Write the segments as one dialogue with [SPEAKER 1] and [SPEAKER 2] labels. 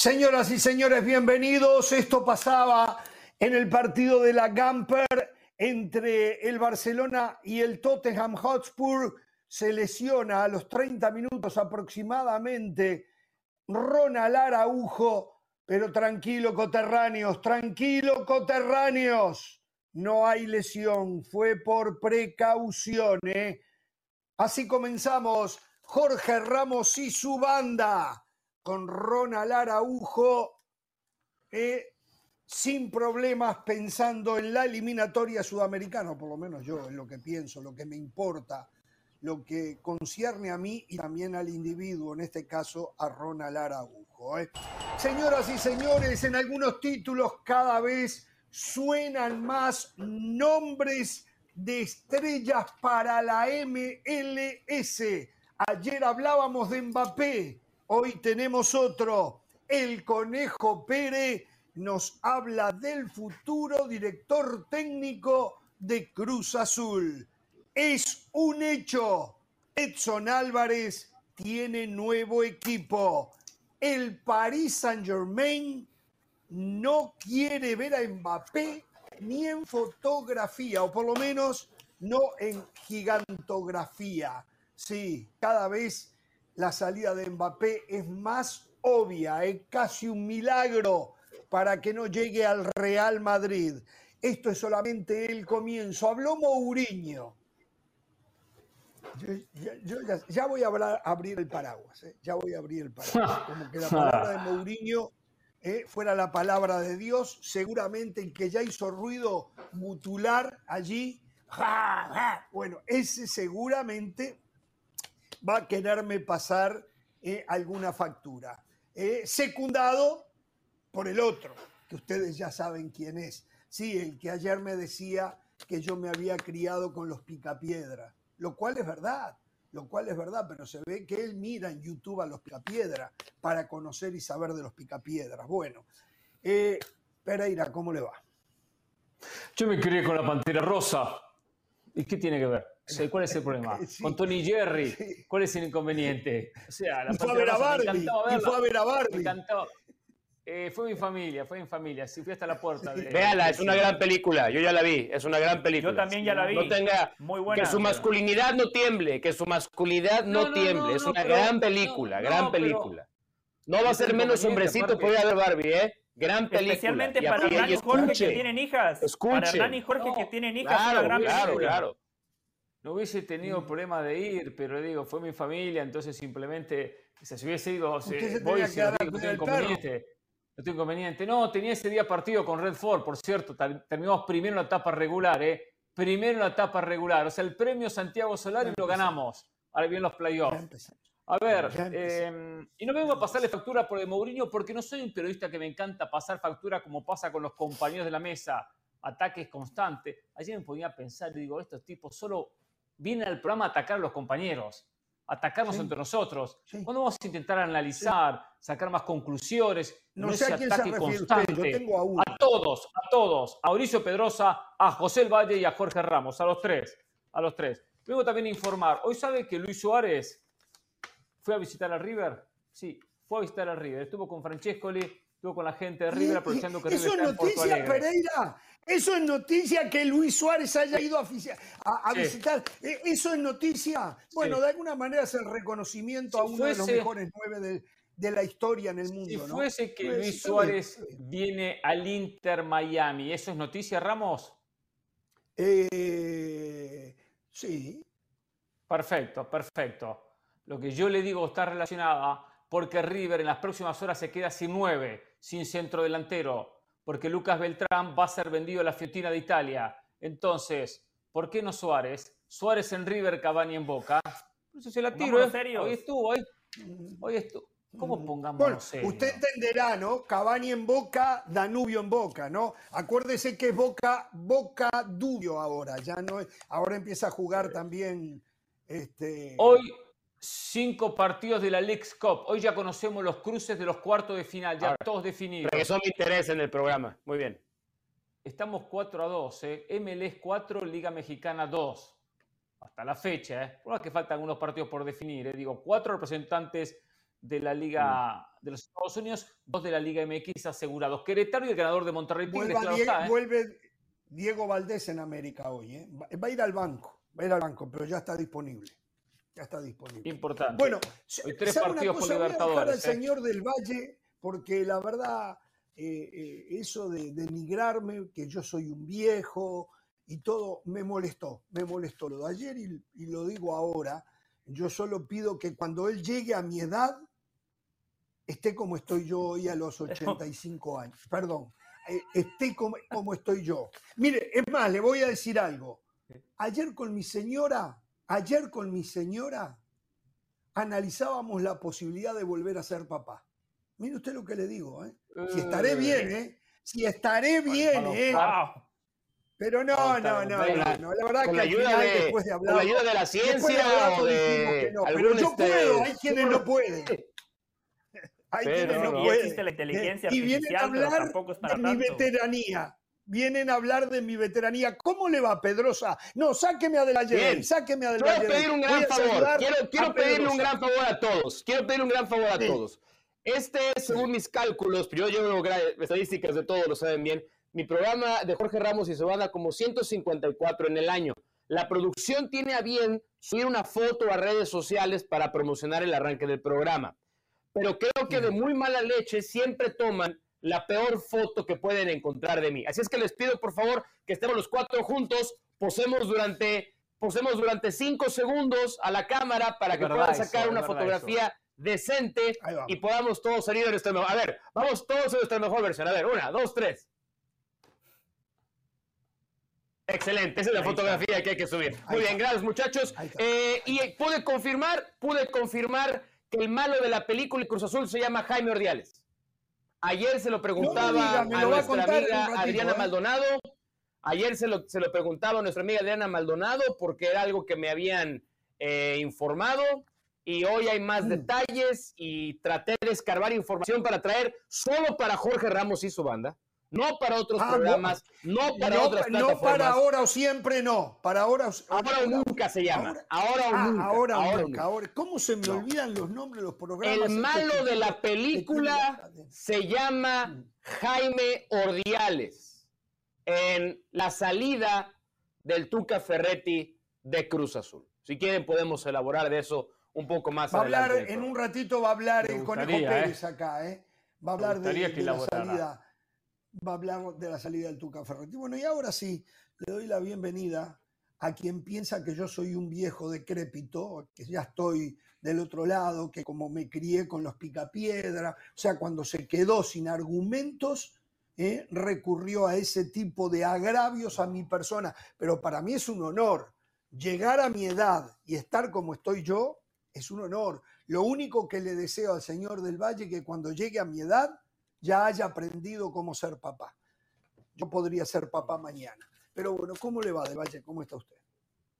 [SPEAKER 1] Señoras y señores, bienvenidos. Esto pasaba en el partido de la Gamper entre el Barcelona y el Tottenham Hotspur. Se lesiona a los 30 minutos aproximadamente Ronald Araujo, pero tranquilo, coterráneos, tranquilo, coterráneos. No hay lesión, fue por precaución. ¿eh? Así comenzamos. Jorge Ramos y su banda con Ronald Araujo, eh, sin problemas pensando en la eliminatoria sudamericana, por lo menos yo es lo que pienso, lo que me importa, lo que concierne a mí y también al individuo, en este caso a Ronald Araujo. ¿eh? Señoras y señores, en algunos títulos cada vez suenan más nombres de estrellas para la MLS. Ayer hablábamos de Mbappé, Hoy tenemos otro. El Conejo Pérez nos habla del futuro director técnico de Cruz Azul. Es un hecho. Edson Álvarez tiene nuevo equipo. El Paris Saint Germain no quiere ver a Mbappé ni en fotografía, o por lo menos no en gigantografía. Sí, cada vez la salida de Mbappé es más obvia, es casi un milagro para que no llegue al Real Madrid. Esto es solamente el comienzo. Habló Mourinho. Yo, ya, voy a abrir el paraguas, ¿eh? ya voy a abrir el paraguas. Como que la palabra de Mourinho ¿eh? fuera la palabra de Dios, seguramente el que ya hizo ruido mutular allí, bueno, ese seguramente va a quererme pasar eh, alguna factura. Eh, secundado por el otro, que ustedes ya saben quién es. Sí, el que ayer me decía que yo me había criado con los picapiedra, lo cual es verdad, lo cual es verdad, pero se ve que él mira en YouTube a los picapiedra para conocer y saber de los picapiedras. Bueno, eh, Pereira, ¿cómo le va?
[SPEAKER 2] Yo me crié con la pantera rosa. ¿Y qué tiene que ver? ¿Cuál es el problema? Con Tony Jerry, ¿cuál es el inconveniente?
[SPEAKER 1] O sea, la fue a ver a Barbie. Y fue a ver a Barbie. Me encantó.
[SPEAKER 2] Eh, fue mi familia, fue mi familia. Sí, fui hasta la puerta. De,
[SPEAKER 3] Véala, es una gran película. Yo ya la vi, es una gran película.
[SPEAKER 2] Yo también ya la vi.
[SPEAKER 3] No tenga, Muy buena. Que su masculinidad no tiemble, que su masculinidad no, tiemble. es una gran película, gran película. No va a ser menos hombrecito por ir a ver Barbie, ¿eh? Gran película.
[SPEAKER 2] Especialmente para Hernán y Jorge que tienen hijas. Escuche. Para Hernán y Jorge que tienen hijas. Claro, una gran claro, película. claro. No hubiese tenido problema de ir, pero digo, fue mi familia, entonces simplemente, si hubiese ido, voy si no tengo inconveniente. No tengo inconveniente. No, tenía ese día partido con Red Ford, por cierto, terminamos primero en la etapa regular, ¿eh? Primero en la etapa regular. O sea, el premio Santiago Solari lo ganamos. Ahora bien los playoffs. A ver, em, y no vengo a pasarle factura por el Mourinho porque no soy un periodista que me encanta pasar factura como pasa con los compañeros de la mesa, ataques constantes. Ayer me podía pensar y digo, estos tipos solo viene al programa a atacar a los compañeros, atacarnos entre nosotros. ¿Cuándo vamos a intentar analizar, sacar más conclusiones?
[SPEAKER 1] No, sé a quién ataque se constante. Yo tengo a, uno.
[SPEAKER 2] a todos, a todos, a Mauricio Pedrosa, a José El Valle y a Jorge Ramos, a los tres, a los tres. Luego también informar, hoy sabe que Luis Suárez fue a visitar a River, sí, fue a visitar a River, estuvo con Francescoli, estuvo con la gente de River aprovechando que River
[SPEAKER 1] ¿Eso es noticia, Pereira? Eso es noticia que Luis Suárez haya ido a, visitar. E, eso es noticia. Bueno, de alguna manera es el reconocimiento a uno de los mejores nueve de, la historia en el mundo.
[SPEAKER 2] Si fuese que Luis Suárez viene al Inter Miami, ¿eso es noticia, Ramos?
[SPEAKER 1] Eh, sí.
[SPEAKER 2] Perfecto, perfecto. Lo que yo le digo está relacionada porque River en las próximas horas se queda sin nueve, sin centro delantero, porque Lucas Beltrán va a ser vendido a la Fiorentina de Italia. Entonces, ¿por qué no Suárez? Suárez en River, Cavani en Boca. Eso se la tiro, ¿eh? serio. Hoy estuvo, hoy, hoy estuvo. ¿Cómo mm. pongamos
[SPEAKER 1] bueno, Usted entenderá, ¿no? Cavani en Boca, Danubio en Boca, ¿no? Acuérdese que es Boca, Boca Dubio ahora, ya no ahora empieza a jugar también este
[SPEAKER 2] Hoy cinco partidos de la League's Cup. Hoy ya conocemos los cruces de los cuartos de final, ya todos definidos.
[SPEAKER 3] Que eso me interesa en el programa. Muy bien.
[SPEAKER 2] Estamos 4 a 2, ¿eh? MLS 4, Liga Mexicana 2. Hasta la fecha, ¿eh? Por que faltan algunos partidos por definir, ¿eh? Digo, cuatro representantes
[SPEAKER 4] de la Liga de los Estados Unidos, dos de la Liga MX asegurados. Querétaro y el ganador de Monterrey
[SPEAKER 1] Tigres, ¿eh? Vuelve Diego Valdés en América hoy. ¿eh? Va a ir al banco, va a ir al banco, pero ya está disponible. Ya está disponible.
[SPEAKER 4] Importante.
[SPEAKER 1] Bueno,
[SPEAKER 4] hoy tres partidos por Libertadores.
[SPEAKER 1] Voy a ¿eh? señor del Valle, porque la verdad, eso de denigrarme, que yo soy un viejo y todo, me molestó, me molestó lo de ayer y lo digo ahora yo solo pido que cuando él llegue a mi edad, esté como estoy yo hoy a los 85 años. Perdón, eh, esté como, estoy yo. Mire, es más, le voy a decir algo. Ayer con mi señora, ayer con mi señora, analizábamos la posibilidad de volver a ser papá. Mire usted lo que le digo, ¿eh? Si estaré bien, ¿eh? Si estaré bien, ¿eh? Pero no, no, no, no, la verdad que
[SPEAKER 3] ayuda de, después de hablar. Con la ayuda de la ciencia o de.
[SPEAKER 1] No, pero yo este puedo, hay quienes no pueden.
[SPEAKER 4] Hay quienes no, pueden. existe la inteligencia y vienen a hablar
[SPEAKER 1] de mi veteranía. Vienen a hablar de mi veteranía. ¿Cómo le va, Pedrosa? No, sáqueme a De la sáqueme a De
[SPEAKER 3] Quiero pedir un gran favor. Quiero, quiero pedirle un gran favor a todos. Quiero pedirle un gran favor a todos. Este, según mis cálculos, pero yo llevo estadísticas de todos, lo saben bien mi programa de Jorge Ramos y Sobanda como 154 en el año. La producción tiene a bien subir una foto a redes sociales para promocionar el arranque del programa. Pero creo que de muy mala leche siempre toman la peor foto que pueden encontrar de mí. Así es que les pido por favor que estemos los cuatro juntos, posemos durante, posemos durante cinco segundos a la cámara para que puedan sacar una fotografía decente y podamos todos salir de nuestra mejor. A ver, vamos todos en nuestra mejor versión. A ver, una, dos, tres. Excelente, esa es la fotografía que hay que subir. Muy bien, gracias muchachos. Eh, y pude confirmar, pude confirmar que el malo de la película Cruz Azul se llama Jaime Ordiales. Ayer se lo preguntaba a nuestra amiga Adriana ¿eh? Maldonado. Ayer se lo, se lo, preguntaba a nuestra amiga Adriana Maldonado porque era algo que me habían eh, informado y hoy hay más mm. detalles y traté de escarbar información para traer solo para Jorge Ramos y su banda no para otros ah, programas, no, para otras plataformas.
[SPEAKER 1] No para ahora o siempre, no. Para ahora,
[SPEAKER 3] ahora, o nunca se llama. Ahora, o ah, nunca.
[SPEAKER 1] Ahora, o nunca. Ahora, ¿Cómo se me olvidan los nombres de los programas?
[SPEAKER 3] El malo de la película se llama mm. Jaime Ordiales en la salida del Tuca Ferretti de Cruz Azul. Si quieren podemos elaborar de eso un poco más
[SPEAKER 1] va hablar, en un ratito va a hablar el Conejo Pérez ¿eh? acá, ¿eh? Va a hablar de, de la salida va a hablar de la salida del Tuca Ferretti. Bueno, y ahora sí, le doy la bienvenida a quien piensa que yo soy un viejo decrépito, que ya estoy del otro lado, que como me crié con los picapiedra, o sea, cuando se quedó sin argumentos, ¿eh? recurrió a ese tipo de agravios a mi persona. Pero para mí es un honor. Llegar a mi edad y estar como estoy yo es un honor. Lo único que le deseo al Señor del Valle que cuando llegue a mi edad ya haya aprendido cómo ser papá. Yo podría ser papá mañana. Pero bueno, ¿cómo le va de Valle? ¿Cómo está usted?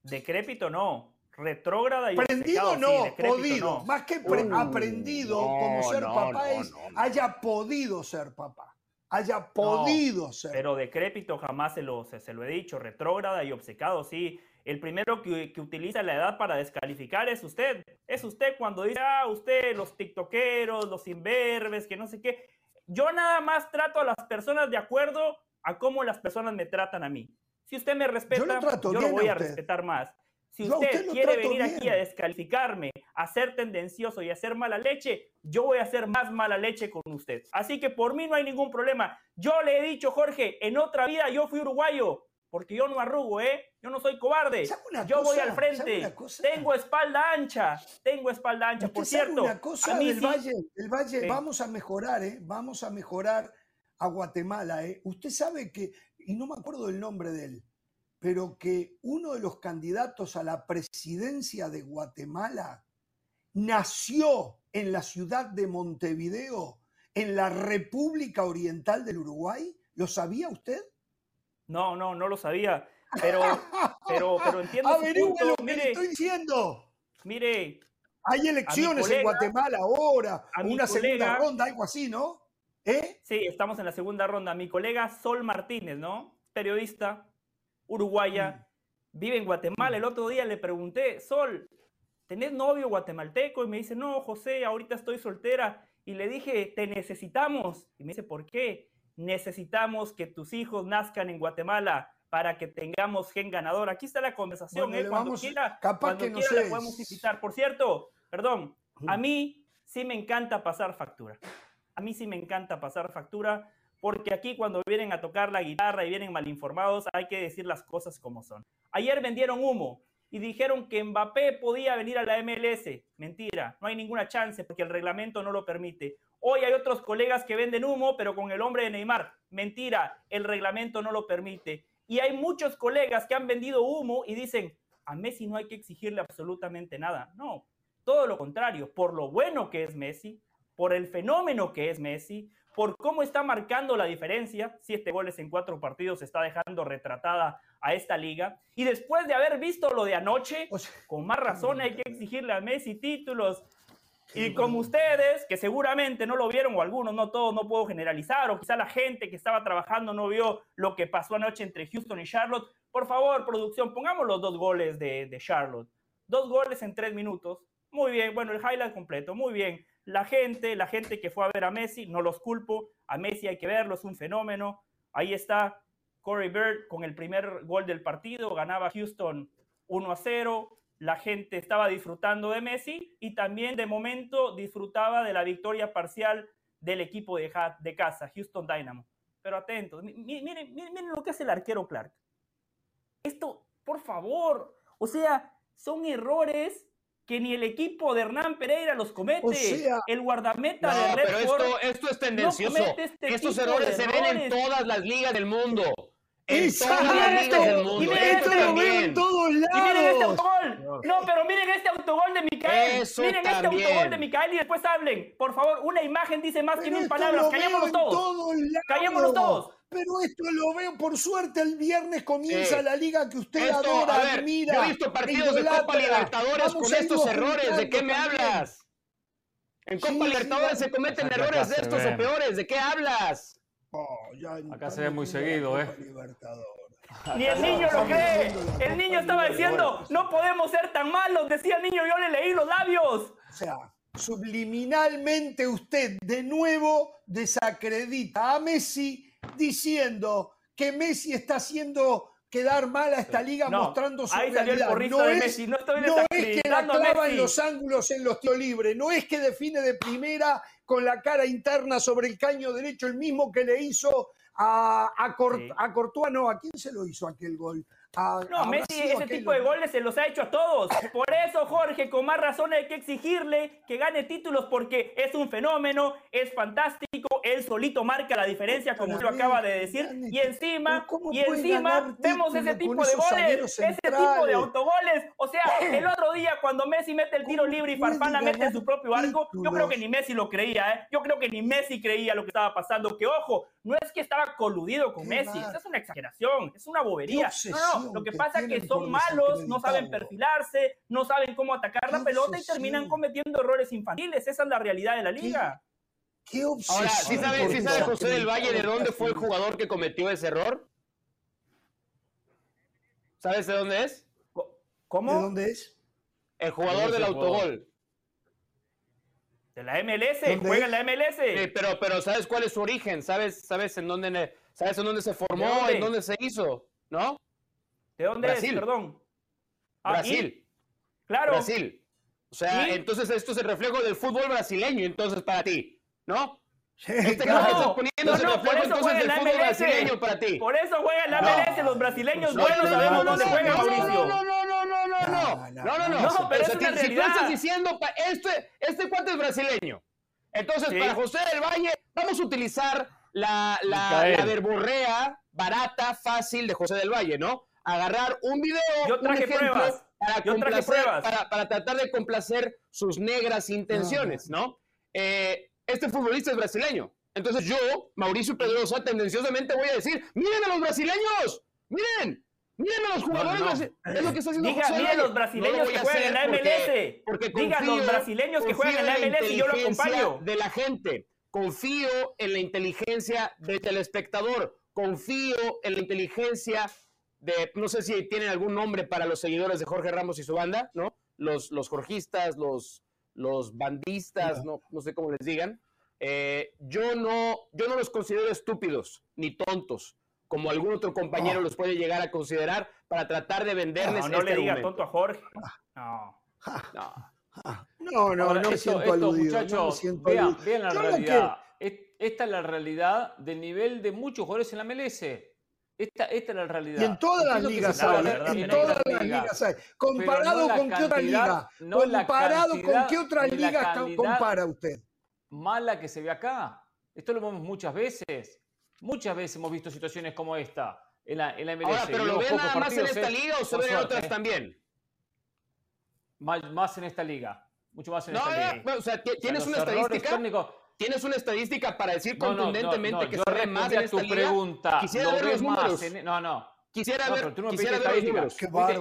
[SPEAKER 4] Decrépito no, retrógrada y
[SPEAKER 1] aprendido no, podido, más que aprendido como ser papá es haya podido ser papá, haya podido ser.
[SPEAKER 4] Pero decrépito jamás se lo, se, lo he dicho, retrógrada y obcecado, sí. El primero que, que, utiliza la edad para descalificar es usted. Es usted cuando dice, ah, usted, los tiktokeros, los imberbes, que no sé qué. Yo nada más trato a las personas de acuerdo a cómo las personas me tratan a mí. Si usted me respeta, yo, lo, voy a, respetar más. Si usted, quiere venir aquí a descalificarme, a ser tendencioso y a hacer mala leche, yo voy a hacer más mala leche con usted. Así que por mí no hay ningún problema. Yo le he dicho, Jorge, en otra vida yo fui uruguayo porque yo no arrugo, ¿eh? Yo no soy cobarde. Yo voy al frente. Tengo espalda ancha. Tengo espalda ancha. Por cierto,
[SPEAKER 1] una cosa del Valle, el Valle vamos a mejorar, ¿eh? Vamos a mejorar a Guatemala, ¿eh? Usted sabe que, y no me acuerdo del nombre de él, pero que uno de los candidatos a la presidencia de Guatemala nació en la ciudad de Montevideo, en la República Oriental del Uruguay. ¿Lo sabía usted?
[SPEAKER 4] No, no, no lo sabía. Pero, pero, pero entiendo.
[SPEAKER 1] lo que estoy diciendo.
[SPEAKER 4] Mire.
[SPEAKER 1] Hay elecciones en Guatemala ahora, una segunda ronda, algo así, ¿no?
[SPEAKER 4] ¿Eh? Sí, estamos en la segunda ronda. Mi colega Sol Martínez, ¿no? Periodista, uruguaya, mm. vive en Guatemala. El otro día le pregunté, Sol, ¿tenés novio guatemalteco? Y me dice, no, José, ahorita estoy soltera. Y le dije, te necesitamos. Y me dice, ¿por qué? Necesitamos que tus hijos nazcan en Guatemala para que tengamos gen ganador. Aquí está la conversación, ¿eh? Cuando quiera, cuando quiera la podemos invitar. Por cierto, perdón, a mí sí me encanta pasar factura. A mí sí me encanta pasar factura porque aquí cuando vienen a tocar la guitarra y vienen mal informados, hay que decir las cosas como son. Ayer vendieron humo y dijeron que Mbappé podía venir a la MLS. Mentira, no hay ninguna chance porque el reglamento no lo permite. Hoy hay otros colegas que venden humo, pero con el hombre de Neymar. Mentira, el reglamento no lo permite. Y hay muchos colegas que han vendido humo y dicen, a Messi no hay que exigirle absolutamente nada. No, todo lo contrario, por lo bueno que es Messi, por el fenómeno que es Messi, por cómo está marcando la diferencia, siete goles en cuatro partidos está dejando retratada a esta liga. Y después de haber visto lo de anoche, con más razón hay que exigirle a Messi títulos. Y como ustedes, que seguramente no lo vieron, o algunos, no todos, no puedo generalizar, o quizá la gente que estaba trabajando no vio lo que pasó anoche entre Houston y Charlotte, por favor, producción, pongamos los dos goles de, de Charlotte. Dos goles en tres minutos. Muy bien, bueno, el highlight completo, muy bien la gente, la gente que fue a ver a Messi, no los culpo, a Messi hay que verlo, es un fenómeno. Ahí está Corey Bird con el primer gol del partido, ganaba Houston 1 a 0, la gente estaba disfrutando de Messi y también de momento disfrutaba de la victoria parcial del equipo de, de casa, Houston Dynamo. Pero atentos, miren, miren, miren lo que hace el arquero Clark. Esto, por favor, o sea, son errores que ni el equipo de Hernán Pereira los comete. el guardameta de Red
[SPEAKER 3] pero esto, esto es tendencioso. Este Estos errores se ven en todas las ligas del mundo. Y miren
[SPEAKER 4] esto. En todos lados. Y miren este autogol. No, pero miren este autogol de Micael. miren este autogol de Micael y después hablen. Por favor, una imagen dice más que mil palabras. Callémonos todos. Callémonos todos.
[SPEAKER 1] Pero esto lo veo, por suerte, el viernes comienza la liga que usted adora, ver, admira.
[SPEAKER 3] Yo he visto partidos de Copa Libertadores con estos errores. ¿De qué me hablas? En Copa Libertadores se cometen errores de estos o peores. ¿De qué hablas?
[SPEAKER 4] Oh, Acá se ve muy seguido, ¿eh? Ni el niño lo cree. El niño estaba diciendo, no podemos ser tan malos. Decía el niño, yo le leí los labios.
[SPEAKER 1] O sea, subliminalmente usted de nuevo desacredita a Messi diciendo que Messi está haciendo quedar mal a esta liga mostrando su
[SPEAKER 4] ahí
[SPEAKER 1] realidad.
[SPEAKER 4] El no, es, Messi. no, estoy
[SPEAKER 1] no es que la clava en los ángulos en los tíos libres, no es que define de primera con la cara interna sobre el caño derecho, el mismo que le hizo a, a, a Courtois, no, ¿a quién se lo hizo aquel gol?
[SPEAKER 4] No, Messi ese tipo de goles se los ha hecho a todos. Por eso, Jorge, con más razón hay que exigirle que gane títulos porque es un fenómeno, es fantástico, él solito marca la diferencia, como usted lo acaba de decir. Y encima, y encima vemos ese tipo de goles, ese tipo de autogoles. O sea, el otro día cuando Messi mete el tiro libre y Farfana mete su propio arco, yo creo que ni Messi lo creía, ¿eh? Yo creo que ni Messi creía lo que estaba pasando. Que ojo, no es que estaba coludido con Messi, esa es una exageración, es una bobería. No, no, lo que pasa es que son malos, no saben perfilarse, no saben cómo atacar la pelota y terminan cometiendo errores infantiles. Esa es la realidad de la liga.
[SPEAKER 3] ¿Qué, Ahora, ¿sí sabe, sabe José del Valle de dónde fue el jugador que cometió ese error? ¿Sabes de dónde es?
[SPEAKER 1] ¿Cómo? ¿De dónde es?
[SPEAKER 3] El jugador del autogol.
[SPEAKER 4] De la MLS, juega en la MLS.
[SPEAKER 3] Sí, pero, pero ¿sabes cuál es su origen? ¿Sabes, sabes, en, dónde, ¿sabes en dónde se formó? ¿En dónde se hizo? ¿No?
[SPEAKER 4] ¿De dónde es? Perdón.
[SPEAKER 3] Ah, Brasil.
[SPEAKER 4] Claro.
[SPEAKER 3] Brasil. O sea, entonces esto es el reflejo del fútbol brasileño, entonces, para ti, ¿no?
[SPEAKER 4] Este claro. que estás poniendo es el reflejo entonces del fútbol brasileño para ti. Por eso juega en la MLS, los brasileños buenos sabemos dónde juegan, Mauricio.
[SPEAKER 3] No, no, no, no, no, no, no, no, no, no, pero es una realidad. Si tú estás diciendo, este, este cuate es brasileño, entonces para José del Valle vamos a utilizar la, la, la verborrea barata, fácil de José del Valle, ¿no? Agarrar un video,
[SPEAKER 4] Yo traje
[SPEAKER 3] un
[SPEAKER 4] pruebas.
[SPEAKER 3] Para,
[SPEAKER 4] Yo traje pruebas.
[SPEAKER 3] Para, para, tratar de complacer sus negras intenciones, ¿no? Eh, este futbolista es brasileño. Entonces yo, Mauricio Pedrosa, tendenciosamente voy a decir, miren a los brasileños, miren, miren a los jugadores brasileños. Es lo que está haciendo
[SPEAKER 4] Diga, miren los brasileños que juegan en la MLS. Porque, Diga los brasileños que juegan en la MLS y yo lo acompaño.
[SPEAKER 3] De la gente. Confío en la inteligencia del telespectador. Confío en la inteligencia no sé si tienen algún nombre para los seguidores de Jorge Ramos y su banda, ¿no? los, los jorgistas, los, los bandistas, no, no sé cómo les digan, eh, yo, no, yo no los considero estúpidos ni tontos, como algún otro compañero los puede llegar a considerar para tratar de venderles.
[SPEAKER 2] No, no le este diga tonto a Jorge. No.
[SPEAKER 1] No, no, no, me siento aludido. Muchachos,
[SPEAKER 2] vean, vean, la realidad. Esta es la realidad del nivel de muchos jugadores en la MLS. Esta, esta es la realidad.
[SPEAKER 1] Y en todas las ligas hay, en todas las ligas hay. Comparado con qué otra liga. Comparado con qué otra liga compara usted.
[SPEAKER 2] Mala que se ve acá. Esto lo vemos muchas veces. Muchas veces hemos visto situaciones como esta en la, en la MLS. Ahora,
[SPEAKER 3] pero lo ven nada más en esta ¿eh? liga o se ven en otras también.
[SPEAKER 2] Más, en esta liga. Mucho más en esta liga.
[SPEAKER 3] o sea, tienes una estadística. ¿Tienes una estadística para decir contundentemente que se ve más en esta tu liga?
[SPEAKER 2] pregunta.
[SPEAKER 3] Quisiera ver los números.
[SPEAKER 2] no, no.
[SPEAKER 3] Quisiera ver, no quisiera ver los números.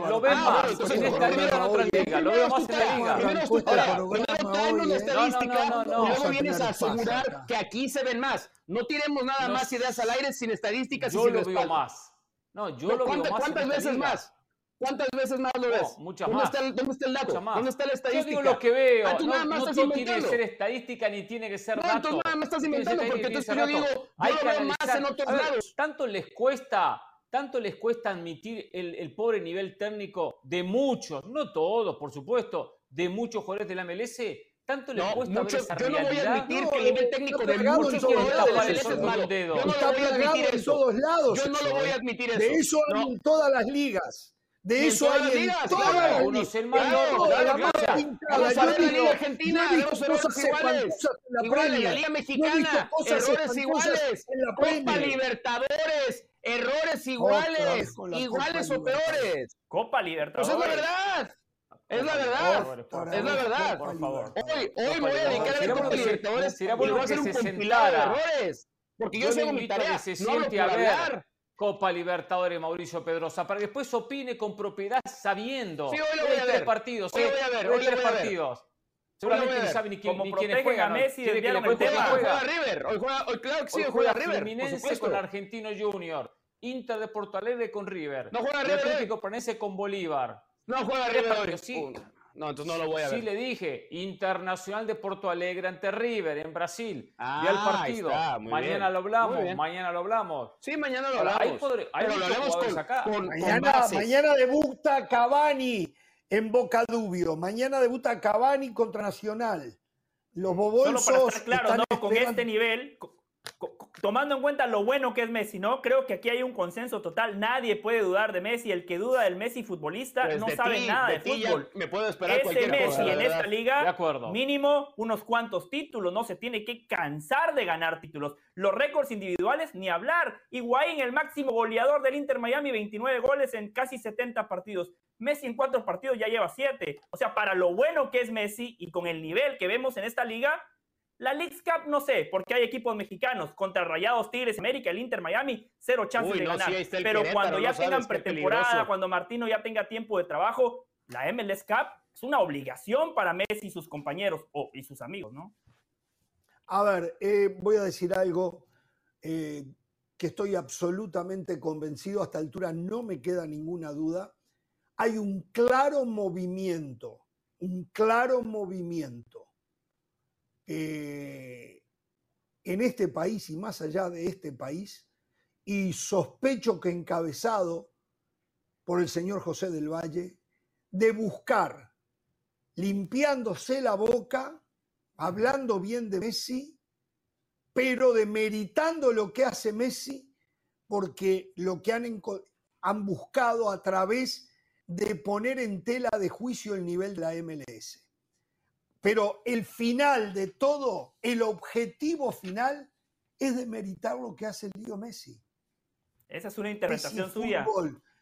[SPEAKER 2] Lo ves ah, más en esta liga en otra liga. Lo veo más en la liga.
[SPEAKER 3] Primero tú traes una estadística y luego vienes a asegurar que aquí se ven más. No tiremos nada más ideas al aire sin estadísticas y sin
[SPEAKER 2] Yo lo veo más. No, yo lo veo más.
[SPEAKER 3] ¿Cuántas veces más? ¿Cuántas veces más lo ves?
[SPEAKER 2] muchas
[SPEAKER 3] ¿Dónde
[SPEAKER 2] más.
[SPEAKER 3] Está el, ¿Dónde está el dato? ¿Dónde está la estadística?
[SPEAKER 2] Yo digo lo que veo. Ah, tú no, nada más no, no tiene que ser estadística ni tiene que ser no, dato.
[SPEAKER 3] tú nada más estás inventando porque entonces yo digo, yo lo veo más en otros lados.
[SPEAKER 2] Tanto les cuesta tanto les cuesta admitir el, el, pobre nivel técnico de muchos, no todos, por supuesto, de muchos jugadores de la MLS. Tanto les cuesta ver esa
[SPEAKER 3] yo
[SPEAKER 2] no
[SPEAKER 3] voy a admitir que el nivel técnico de muchos jugadores de la MLS es malo. Yo no lo voy a admitir
[SPEAKER 1] en todos lados.
[SPEAKER 3] Yo no lo voy a admitir eso.
[SPEAKER 1] De eso hay en todas las ligas. De eso hay en todas las ligas.
[SPEAKER 2] El mayor,
[SPEAKER 3] Vamos a ver la Liga Argentina, vemos errores iguales. Igual en la Liga Mexicana, errores iguales. Copa Libertadores, errores iguales. Iguales o peores.
[SPEAKER 2] Copa Libertadores.
[SPEAKER 3] Pues es la verdad. Es la verdad. es la verdad. Por favor. Hoy, hoy me voy a dedicar a Copa Libertadores y voy a hacer un compilado de errores. Porque yo, sé mi tarea. No hablo por hablar.
[SPEAKER 2] Copa Libertadores Mauricio Pedrosa, para que después opine con propiedad sabiendo.
[SPEAKER 3] Sí, hoy lo voy a ver.
[SPEAKER 2] Tres partidos,
[SPEAKER 3] hoy lo voy a ver. Hoy
[SPEAKER 2] tres partidos. Seguramente no sabe ni quién, ni quiénes juegan.
[SPEAKER 3] Messi, ¿Quiere que le cuente
[SPEAKER 2] juega,
[SPEAKER 3] juega River. Hoy juega, hoy claro que sí, hoy juega, juega River.
[SPEAKER 2] Fluminense con Argentino Junior. Inter de Porto Alegre con River.
[SPEAKER 3] No juega River.
[SPEAKER 2] Atlético Paranaense con Bolívar.
[SPEAKER 3] No juega River hoy. Sí. No, entonces no lo voy a ver.
[SPEAKER 2] Sí le dije, Internacional de Porto Alegre ante River en Brasil. Ah, el partido. mañana lo hablamos, mañana lo hablamos.
[SPEAKER 3] Sí, mañana lo hablamos. Ahí,
[SPEAKER 2] podré, ahí lo hablamos con, acá.
[SPEAKER 1] mañana, mañana debuta Cavani en Bocadubio. Mañana debuta Cavani contra Nacional. Los bobolsos
[SPEAKER 2] Solo para estar claro, ¿no? con este nivel, tomando en cuenta lo bueno que es Messi, ¿no? Creo que aquí hay un consenso total. Nadie puede dudar de Messi. El que duda del Messi futbolista pues no sabe nada de, fútbol.
[SPEAKER 3] Me puedo esperar
[SPEAKER 2] Ese Messi en esta liga, mínimo unos cuantos títulos, ¿no? Se tiene que cansar de ganar títulos. Los récords individuales, ni hablar. Higuaín, el máximo goleador del Inter Miami, 29 goles en casi 70 partidos. Messi en cuatro partidos ya lleva siete. O sea, para lo bueno que es Messi y con el nivel que vemos en esta liga, la League's Cup no sé, porque hay equipos mexicanos contra Rayados, Tigres, América, el Inter, Miami, cero chances de ganar. Pero cuando ya tengan pretemporada, cuando Martino ya tenga tiempo de trabajo, la MLS Cup es una obligación para Messi y sus compañeros y sus amigos, ¿no?
[SPEAKER 1] A ver, eh, voy a decir algo eh, que estoy absolutamente convencido, a esta altura no me queda ninguna duda. Hay un claro movimiento, un claro movimiento eh, en este país y más allá de este país, y sospecho que encabezado por el señor José del Valle, de buscar, limpiándose la boca, hablando bien de Messi, pero demeritando lo que hace Messi, porque lo que han, han buscado a través de poner en tela de juicio el nivel de la MLS. Pero el final de todo, el objetivo final, es demeritar lo que hace Leo Messi.
[SPEAKER 2] Esa es una interpretación suya.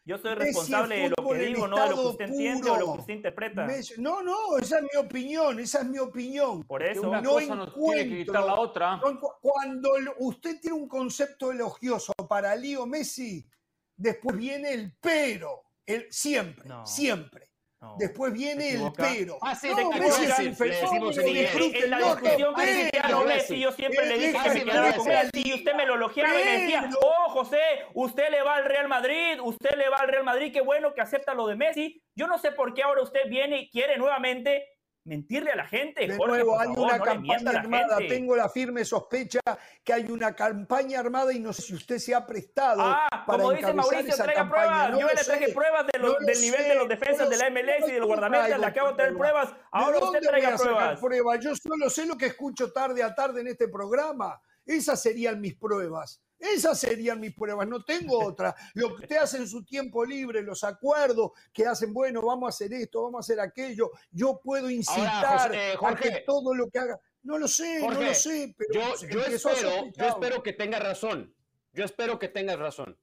[SPEAKER 2] Yo soy responsable de lo que digo, no de lo que usted entiende o lo que usted interpreta.
[SPEAKER 1] no, no, esa es mi opinión, esa es mi opinión.
[SPEAKER 2] Por eso una no cosa no tiene que la otra.
[SPEAKER 1] Cuando usted tiene un concepto elogioso para Leo Messi, después viene el pero, el, siempre, siempre. Después viene el pero.
[SPEAKER 3] Ah, sí, no, Messi es
[SPEAKER 4] en, en, la discusión Cristiano Messi, yo siempre le dije que me quedaba con Messi y usted me lo elogiaba y me decía, oh, José, usted le va al Real Madrid, usted le va al Real Madrid, qué bueno que acepta lo de Messi. Yo no sé por qué ahora usted viene y quiere nuevamente mentirle a la gente.
[SPEAKER 1] De nuevo, hay una campaña armada. Tengo la firme sospecha que hay una campaña armada y no sé si usted se ha prestado.
[SPEAKER 4] Ah, para como dice Mauricio, traiga pruebas. Yo le traje pruebas del nivel de los defensas de la MLS y de los guardametas. Le acabo de traer pruebas. Ahora usted traiga pruebas.
[SPEAKER 1] pruebas. Yo solo sé lo que escucho tarde a tarde en este programa. Esas serían mis pruebas. Esas serían mis pruebas, no tengo otra. Lo que usted hace en su tiempo libre, los acuerdos que hacen, bueno, vamos a hacer esto, vamos a hacer aquello, yo puedo incitar a que todo lo que haga. No lo sé, no lo sé, pero
[SPEAKER 3] yo, espero, yo espero que tenga razón. Yo espero que tengas razón.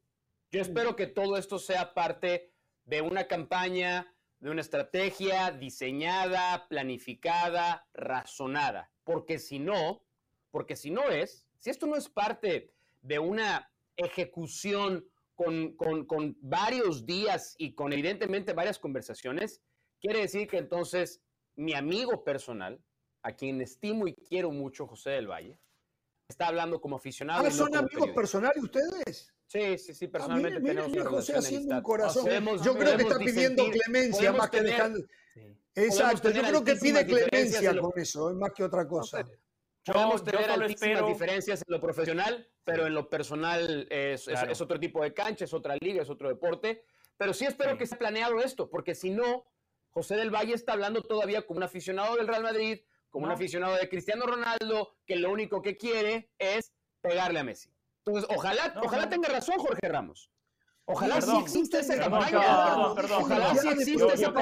[SPEAKER 3] Yo espero que todo esto sea parte de una campaña, de una estrategia diseñada, planificada, razonada. Porque si no, porque si no es, si esto no es parte de una ejecución con, varios días y con evidentemente varias conversaciones, quiere decir que entonces mi amigo personal, a quien estimo y quiero mucho, José del Valle, está hablando como aficionado.
[SPEAKER 1] Ah, ¿Son amigos personales ustedes?
[SPEAKER 3] Sí, sí, sí, ah, personalmente tenemos una
[SPEAKER 1] José haciendo un corazón. yo creo que está pidiendo clemencia más que dejando... Exacto, yo creo que pide clemencia con eso, es más que otra cosa.
[SPEAKER 3] Podemos tener altísimas diferencias en lo profesional, pero en lo personal es, otro tipo de cancha, es otra liga, es otro deporte. Pero sí espero que se planeado esto, porque si no, José del Valle está hablando todavía como un aficionado del Real Madrid, como un aficionado de Cristiano Ronaldo, que lo único que quiere es pegarle a Messi. Entonces, ojalá, ojalá tenga razón Jorge Ramos. Ojalá sí exista esa campaña. Ojalá sí exista esa.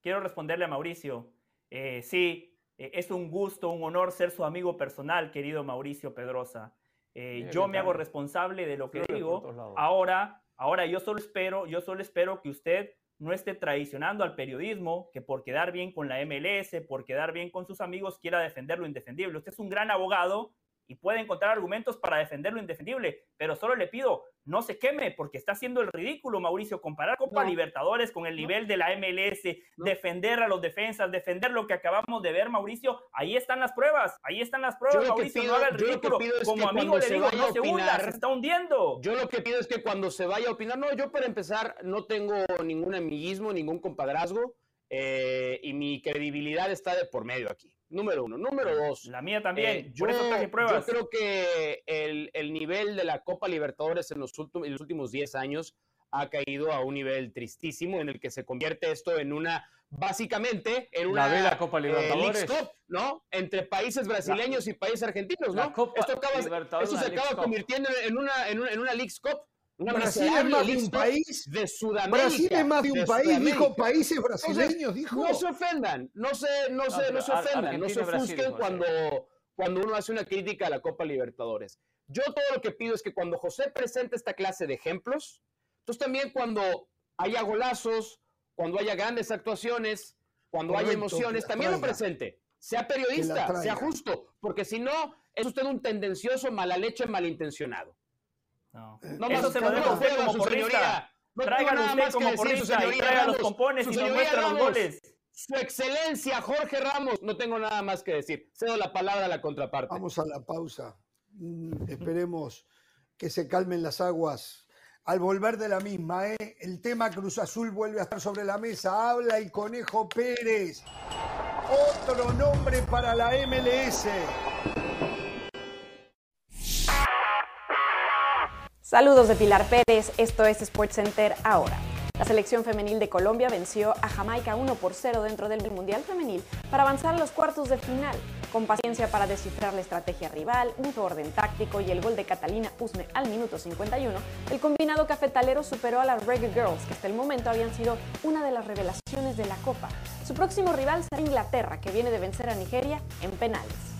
[SPEAKER 4] Quiero responderle a Mauricio. Eh, sí, eh, es un gusto, un honor ser su amigo personal, querido Mauricio Pedrosa. Eh, yo me hago responsable de lo que digo. Ahora, ahora yo solo espero, yo solo espero que usted no esté traicionando al periodismo, que por quedar bien con la MLS, por quedar bien con sus amigos, quiera defender lo indefendible. Usted es un gran abogado y puede encontrar argumentos para defender lo indefendible, pero solo le pido, no se queme, porque está haciendo el ridículo, Mauricio, comparar Copa Libertadores con el nivel de la MLS, defender a los defensas, defender lo que acabamos de ver, Mauricio, ahí están las pruebas, ahí están las pruebas, Mauricio, no haga el ridículo, como amigo le digo, no se hunda, se está hundiendo.
[SPEAKER 3] Yo lo que pido es que cuando se vaya a opinar, no, yo para empezar no tengo ningún amiguismo, ningún compadrazgo, eh, y mi credibilidad está de por medio aquí. Número uno. Número dos.
[SPEAKER 4] La mía también.
[SPEAKER 3] Eh, yo, pruebas. Yo creo que el, nivel de la Copa Libertadores en los, últimos, en los últimos 10 años ha caído a un nivel tristísimo en el que se convierte esto en una, básicamente, en una
[SPEAKER 4] la Copa
[SPEAKER 3] eh,
[SPEAKER 4] Libertadores.
[SPEAKER 3] ¿no? Entre países brasileños y países argentinos, ¿no? esto, acaba, se acaba convirtiendo en una, en una, en una Leagues Cup
[SPEAKER 1] Brasil es más de un país
[SPEAKER 3] de Sudamérica.
[SPEAKER 1] Brasil es más de un país, dijo países brasileños, dijo.
[SPEAKER 3] No se ofendan, no se, no se, no, se ofendan, no se ofusquen cuando, cuando uno hace una crítica a la Copa Libertadores. Yo todo lo que pido es que cuando José presente esta clase de ejemplos, entonces también cuando haya golazos, cuando haya grandes actuaciones, cuando haya emociones, también lo presente. Sea periodista, sea justo, porque si no, es usted un tendencioso, mala leche, malintencionado.
[SPEAKER 4] No, no Eso se lo dejo usted como porrista. No Tráigalo usted como porrista y traiga los compones y nos muestra los goles.
[SPEAKER 3] Su excelencia, Jorge Ramos. No tengo nada más que decir. Cedo la palabra a la contraparte.
[SPEAKER 1] Vamos a la pausa. Mm, esperemos que se calmen las aguas. Al volver de la misma, ¿eh? el tema Cruz Azul vuelve a estar sobre la mesa. Habla el Conejo Pérez. Otro nombre para la MLS.
[SPEAKER 5] Saludos de Pilar Pérez, esto es SportsCenter ahora. La selección femenil de Colombia venció a Jamaica 1 por 0 dentro del Mundial Femenil para avanzar a los cuartos de final. Con paciencia para descifrar la estrategia rival, un orden táctico y el gol de Catalina Usme al minuto 51, el combinado cafetalero superó a las Reggae Girls, que hasta el momento habían sido una de las revelaciones de la Copa. Su próximo rival será Inglaterra, que viene de vencer a Nigeria en penales.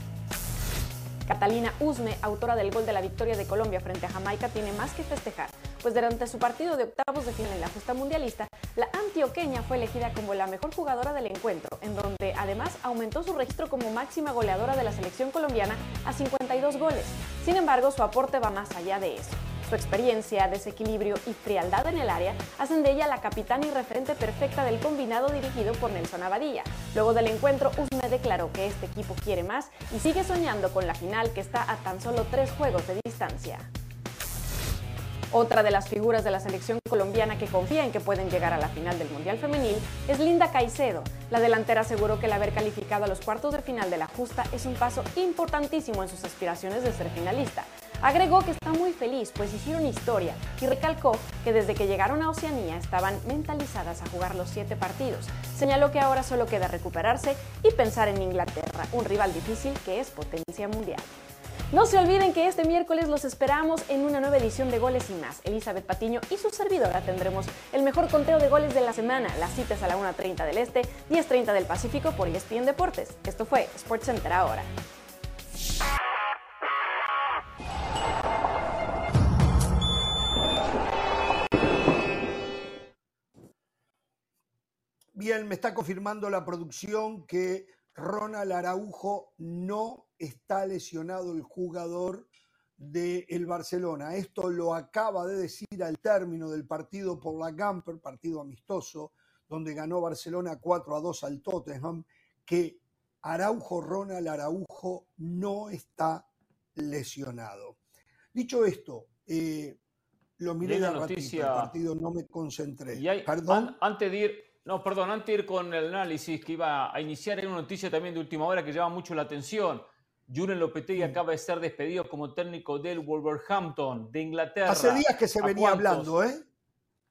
[SPEAKER 5] Catalina Usme, autora del gol de la victoria de Colombia frente a Jamaica, tiene más que festejar, pues durante su partido de octavos de final en la justa mundialista, la antioqueña fue elegida como la mejor jugadora del encuentro, en donde además aumentó su registro como máxima goleadora de la selección colombiana a 52 goles. Sin embargo, su aporte va más allá de eso. Su experiencia, desequilibrio y frialdad en el área hacen de ella la capitana y referente perfecta del combinado dirigido por Nelson Abadilla. Luego del encuentro, Usme declaró que este equipo quiere más y sigue soñando con la final que está a tan solo tres juegos de distancia. Otra de las figuras de la selección colombiana que confía en que pueden llegar a la final del Mundial Femenil es Linda Caicedo. La delantera aseguró que el haber calificado a los cuartos de final de la justa es un paso importantísimo en sus aspiraciones de ser finalista. Agregó que está muy feliz, pues hicieron historia, y recalcó que desde que llegaron a Oceanía estaban mentalizadas a jugar los siete partidos. Señaló que ahora solo queda recuperarse y pensar en Inglaterra, un rival difícil que es potencia mundial. No se olviden que este miércoles los esperamos en una nueva edición de Goles y más. Elizabeth Patiño y su servidora tendremos el mejor conteo de goles de la semana. Las citas a la 1.30 del Este, 10.30 del Pacífico por ESPN Deportes. Esto fue SportsCenter ahora.
[SPEAKER 1] Bien, me está confirmando la producción que Ronald Araujo no está lesionado el jugador del Barcelona. Esto lo acaba de decir al término del partido por la Gamper, partido amistoso, donde ganó Barcelona 4 a 2 al Tottenham, que Araujo, Ronald Araujo, no está lesionado. Dicho esto, eh, lo miré la noticia. el partido no me concentré.
[SPEAKER 2] Perdón. antes de ir, no, perdón, antes de ir con el análisis que iba a iniciar, hay una noticia también de última hora que llama mucho la atención. Julen Lopetegui acaba de ser despedido como técnico del Wolverhampton de Inglaterra.
[SPEAKER 1] Hace días que se venía hablando, ¿eh?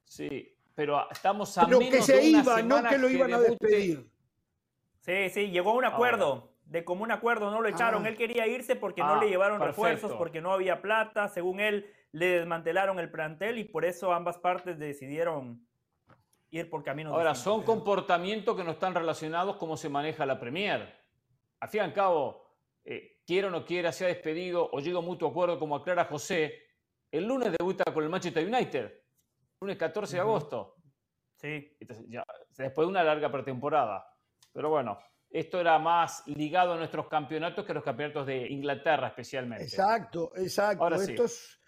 [SPEAKER 2] Sí, pero estamos a
[SPEAKER 1] pero que se iba, no que lo iban a despedir.
[SPEAKER 4] Sí, sí, llegó a un acuerdo. de común acuerdo, no lo echaron. Ah. Él quería irse porque no le ah, llevaron refuerzos, porque no había plata. Según él, le desmantelaron el plantel y por eso ambas partes decidieron ir por caminos
[SPEAKER 2] Ahora, son comportamientos que no están relacionados cómo se maneja la Premier. Al fin y al cabo, eh, quiera o no quiera, sea despedido o llega a mutuo acuerdo, como aclara José, el lunes debuta con el Manchester United, lunes 14 de agosto.
[SPEAKER 4] Sí.
[SPEAKER 2] después de una larga pretemporada. Pero bueno, esto era más ligado a nuestros campeonatos que a los campeonatos de Inglaterra especialmente.
[SPEAKER 1] Exacto, exacto. Ahora Esto es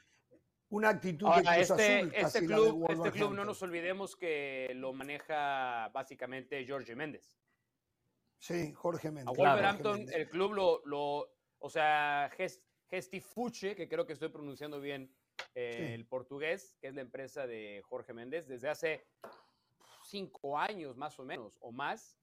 [SPEAKER 1] una actitud
[SPEAKER 3] de este, este, club, este club no nos olvidemos que lo maneja básicamente Jorge Méndez.
[SPEAKER 1] Sí, Jorge Méndez.
[SPEAKER 3] A Wolverhampton, el club lo, lo o sea, Gestifuche, que creo que estoy pronunciando bien eh, el portugués, que es la empresa de Jorge Méndez, desde hace cinco años más o menos, o más,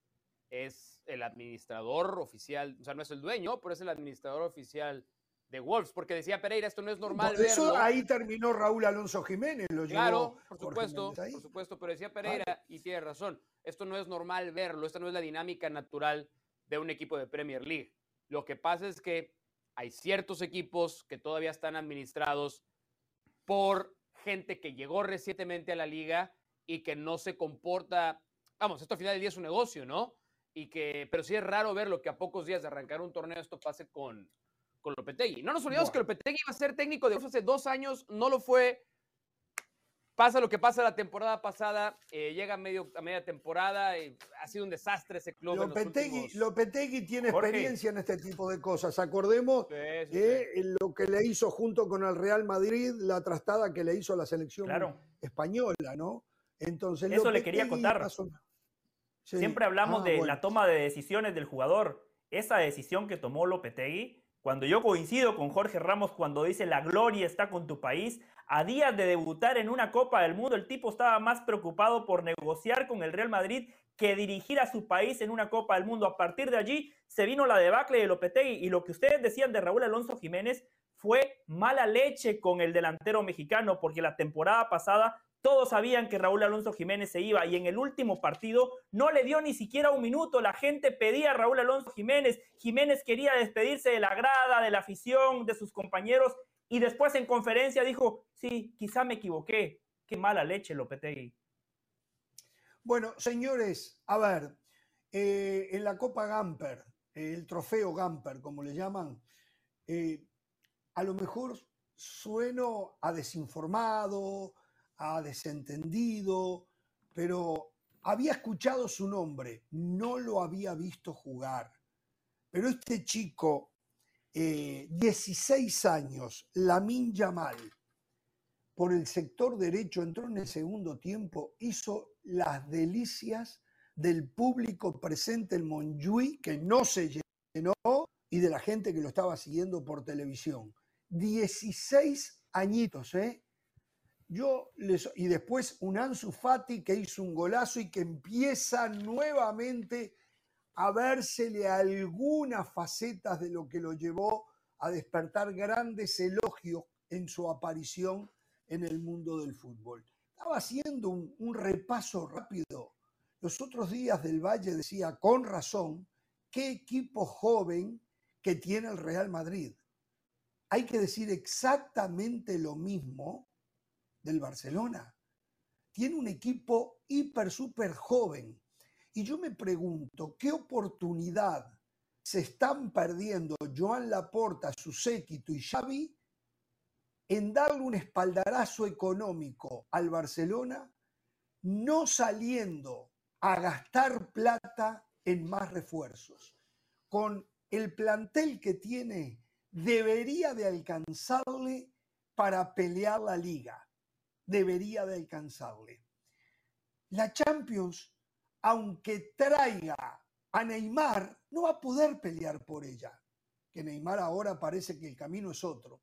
[SPEAKER 3] es el administrador oficial, o sea, no es el dueño, pero es el administrador oficial de Wolves, porque decía Pereira, esto no es normal por eso
[SPEAKER 1] ahí terminó Raúl Alonso Jiménez, lo
[SPEAKER 3] Claro, por supuesto, por supuesto, pero decía Pereira, y tiene razón, esto no es normal verlo, esta no es la dinámica natural de un equipo de Premier League. Lo que pasa es que hay ciertos equipos que todavía están administrados por gente que llegó recientemente a la liga y que no se comporta, vamos, esto al final del día es un negocio, ¿no? Y que, pero sí es raro verlo que a pocos días de arrancar un torneo esto pase con, con Lopetegui. No nos olvidemos que Lopetegui iba a ser técnico de hace dos años, no lo fue. Pasa lo que pasa la temporada pasada, eh, llega a, medio, a media temporada, y ha sido un desastre ese club.
[SPEAKER 1] Lopetegui, tiene experiencia en este tipo de cosas. Acordemos lo que le hizo junto con el Real Madrid, la trastada que le hizo a la selección española, ¿no?
[SPEAKER 4] Entonces, Eso le quería contar. Siempre hablamos ah, de la toma de decisiones del jugador. Esa decisión que tomó Lopetegui cuando yo coincido con Jorge Ramos cuando dice la gloria está con tu país, a días de debutar en una Copa del Mundo, el tipo estaba más preocupado por negociar con el Real Madrid que dirigir a su país en una Copa del Mundo. A partir de allí se vino la debacle de Lopetegui y lo que ustedes decían de Raúl Alonso Jiménez fue mala leche con el delantero mexicano porque la temporada pasada todos sabían que Raúl Alonso Jiménez se iba y en el último partido no le dio ni siquiera un minuto. La gente pedía a Raúl Alonso Jiménez. Jiménez quería despedirse de la grada, de la afición, de sus compañeros y después en conferencia dijo, sí, quizá me equivoqué. Qué mala leche, Lopetegui.
[SPEAKER 1] Bueno, señores, a ver, eh, en la Copa Gamper, el trofeo Gamper, como le llaman, eh, a lo mejor sueno a desinformado, ha desentendido, pero había escuchado su nombre, no lo había visto jugar. Pero este chico, 16 eh, años, Lamin Yamal, por el sector derecho, entró en el segundo tiempo, hizo las delicias del público presente en Montjuic, que no se llenó, y de la gente que lo estaba siguiendo por televisión. 16 añitos, ¿eh? Yo les, y después un Ansu Fati que hizo un golazo y que empieza nuevamente a vérsele algunas facetas de lo que lo llevó a despertar grandes elogios en su aparición en el mundo del fútbol. Estaba haciendo un, un repaso rápido. Los otros días del Valle decía con razón qué equipo joven que tiene el Real Madrid. Hay que decir exactamente lo mismo del Barcelona. Tiene un equipo hiper, súper joven. Y yo me pregunto, ¿qué oportunidad se están perdiendo Joan Laporta, su séquito y Xavi en darle un espaldarazo económico al Barcelona, no saliendo a gastar plata en más refuerzos. Con el plantel que tiene, debería de alcanzarle para pelear la liga debería de alcanzarle. La Champions, aunque traiga a Neymar, no va a poder pelear por ella, que Neymar ahora parece que el camino es otro.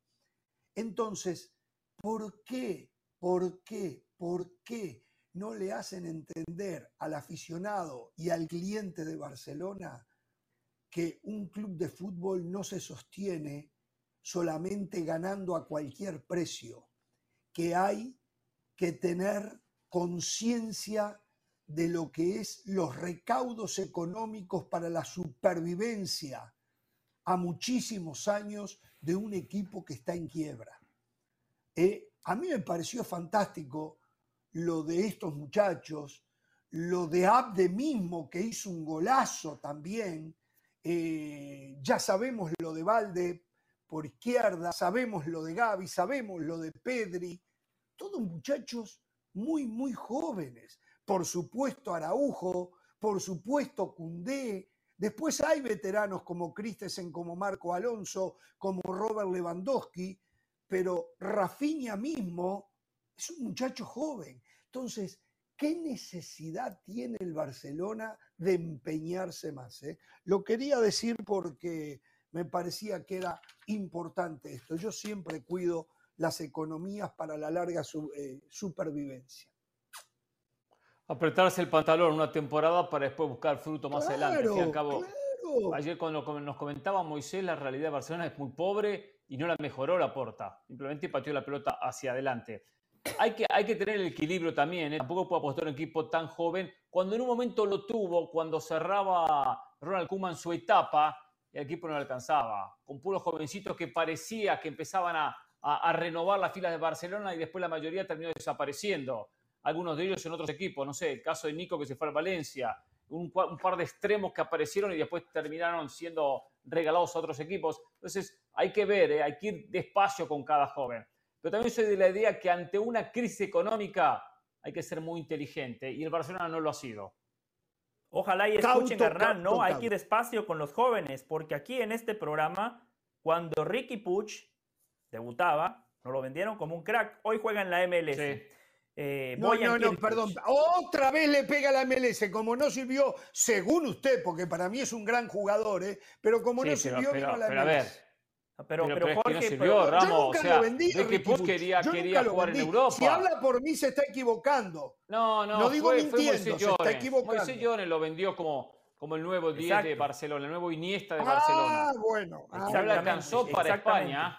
[SPEAKER 1] Entonces, ¿por qué, por qué, por qué no le hacen entender al aficionado y al cliente de Barcelona que un club de fútbol no se sostiene solamente ganando a cualquier precio, que hay que tener conciencia de lo que es los recaudos económicos para la supervivencia a muchísimos años de un equipo que está en quiebra. Eh, a mí me pareció fantástico lo de estos muchachos, lo de Abde mismo, que hizo un golazo también. Eh, ya sabemos lo de Valde por izquierda, sabemos lo de Gaby, sabemos lo de Pedri, todos muchachos muy, muy jóvenes. Por supuesto Araujo, por supuesto Cundé. Después hay veteranos como Christensen, como Marco Alonso, como Robert Lewandowski, pero Rafinha mismo es un muchacho joven. Entonces, ¿qué necesidad tiene el Barcelona de empeñarse más? Eh? Lo quería decir porque me parecía que era importante esto. Yo siempre cuido las economías para la larga eh, supervivencia.
[SPEAKER 2] Apretarse el pantalón una temporada para después buscar fruto más adelante. ayer cuando nos comentaba Moisés, la realidad de Barcelona es muy pobre y no la mejoró la porta. Simplemente pateó la pelota hacia adelante. Hay que, hay que tener el equilibrio también. ¿eh? Tampoco puede apostar un equipo tan joven. Cuando en un momento lo tuvo, cuando cerraba Ronald Koeman su etapa, el equipo no lo alcanzaba. Con puros jovencitos que parecía que empezaban a, a, renovar las filas de Barcelona y después la mayoría terminó desapareciendo. Algunos de ellos en otros equipos, no sé, el caso de Nico que se fue a Valencia, un, par de extremos que aparecieron y después terminaron siendo regalados a otros equipos. Entonces hay que ver, ¿eh? hay que ir despacio con cada joven. Pero también soy de la idea que ante una crisis económica hay que ser muy inteligente y el Barcelona no lo ha sido.
[SPEAKER 4] Ojalá y escuchen a Hernán, ¿no? Hay que ir despacio con los jóvenes, porque aquí en este programa, cuando Ricky Puch debutaba, nos lo vendieron como un crack. Hoy juega en la MLS.
[SPEAKER 1] Eh, no, no, no, perdón. Otra vez le pega la MLS, como no sirvió, según usted, porque para mí es un gran jugador, ¿eh? pero como no sirvió, vino la
[SPEAKER 2] pero A ver. Pero, pero, Jorge, no sirvió, Ramos. o sea, vendí, Ricky Puig quería, quería jugar en Europa.
[SPEAKER 1] Si habla por mí, se está equivocando.
[SPEAKER 2] No, no, no digo fue, mintiendo, se está equivocando. Moisés Llones lo vendió como, como el nuevo 10 de Barcelona, el nuevo Iniesta de ah, Barcelona.
[SPEAKER 1] Ah, bueno. Ah,
[SPEAKER 2] se alcanzó para España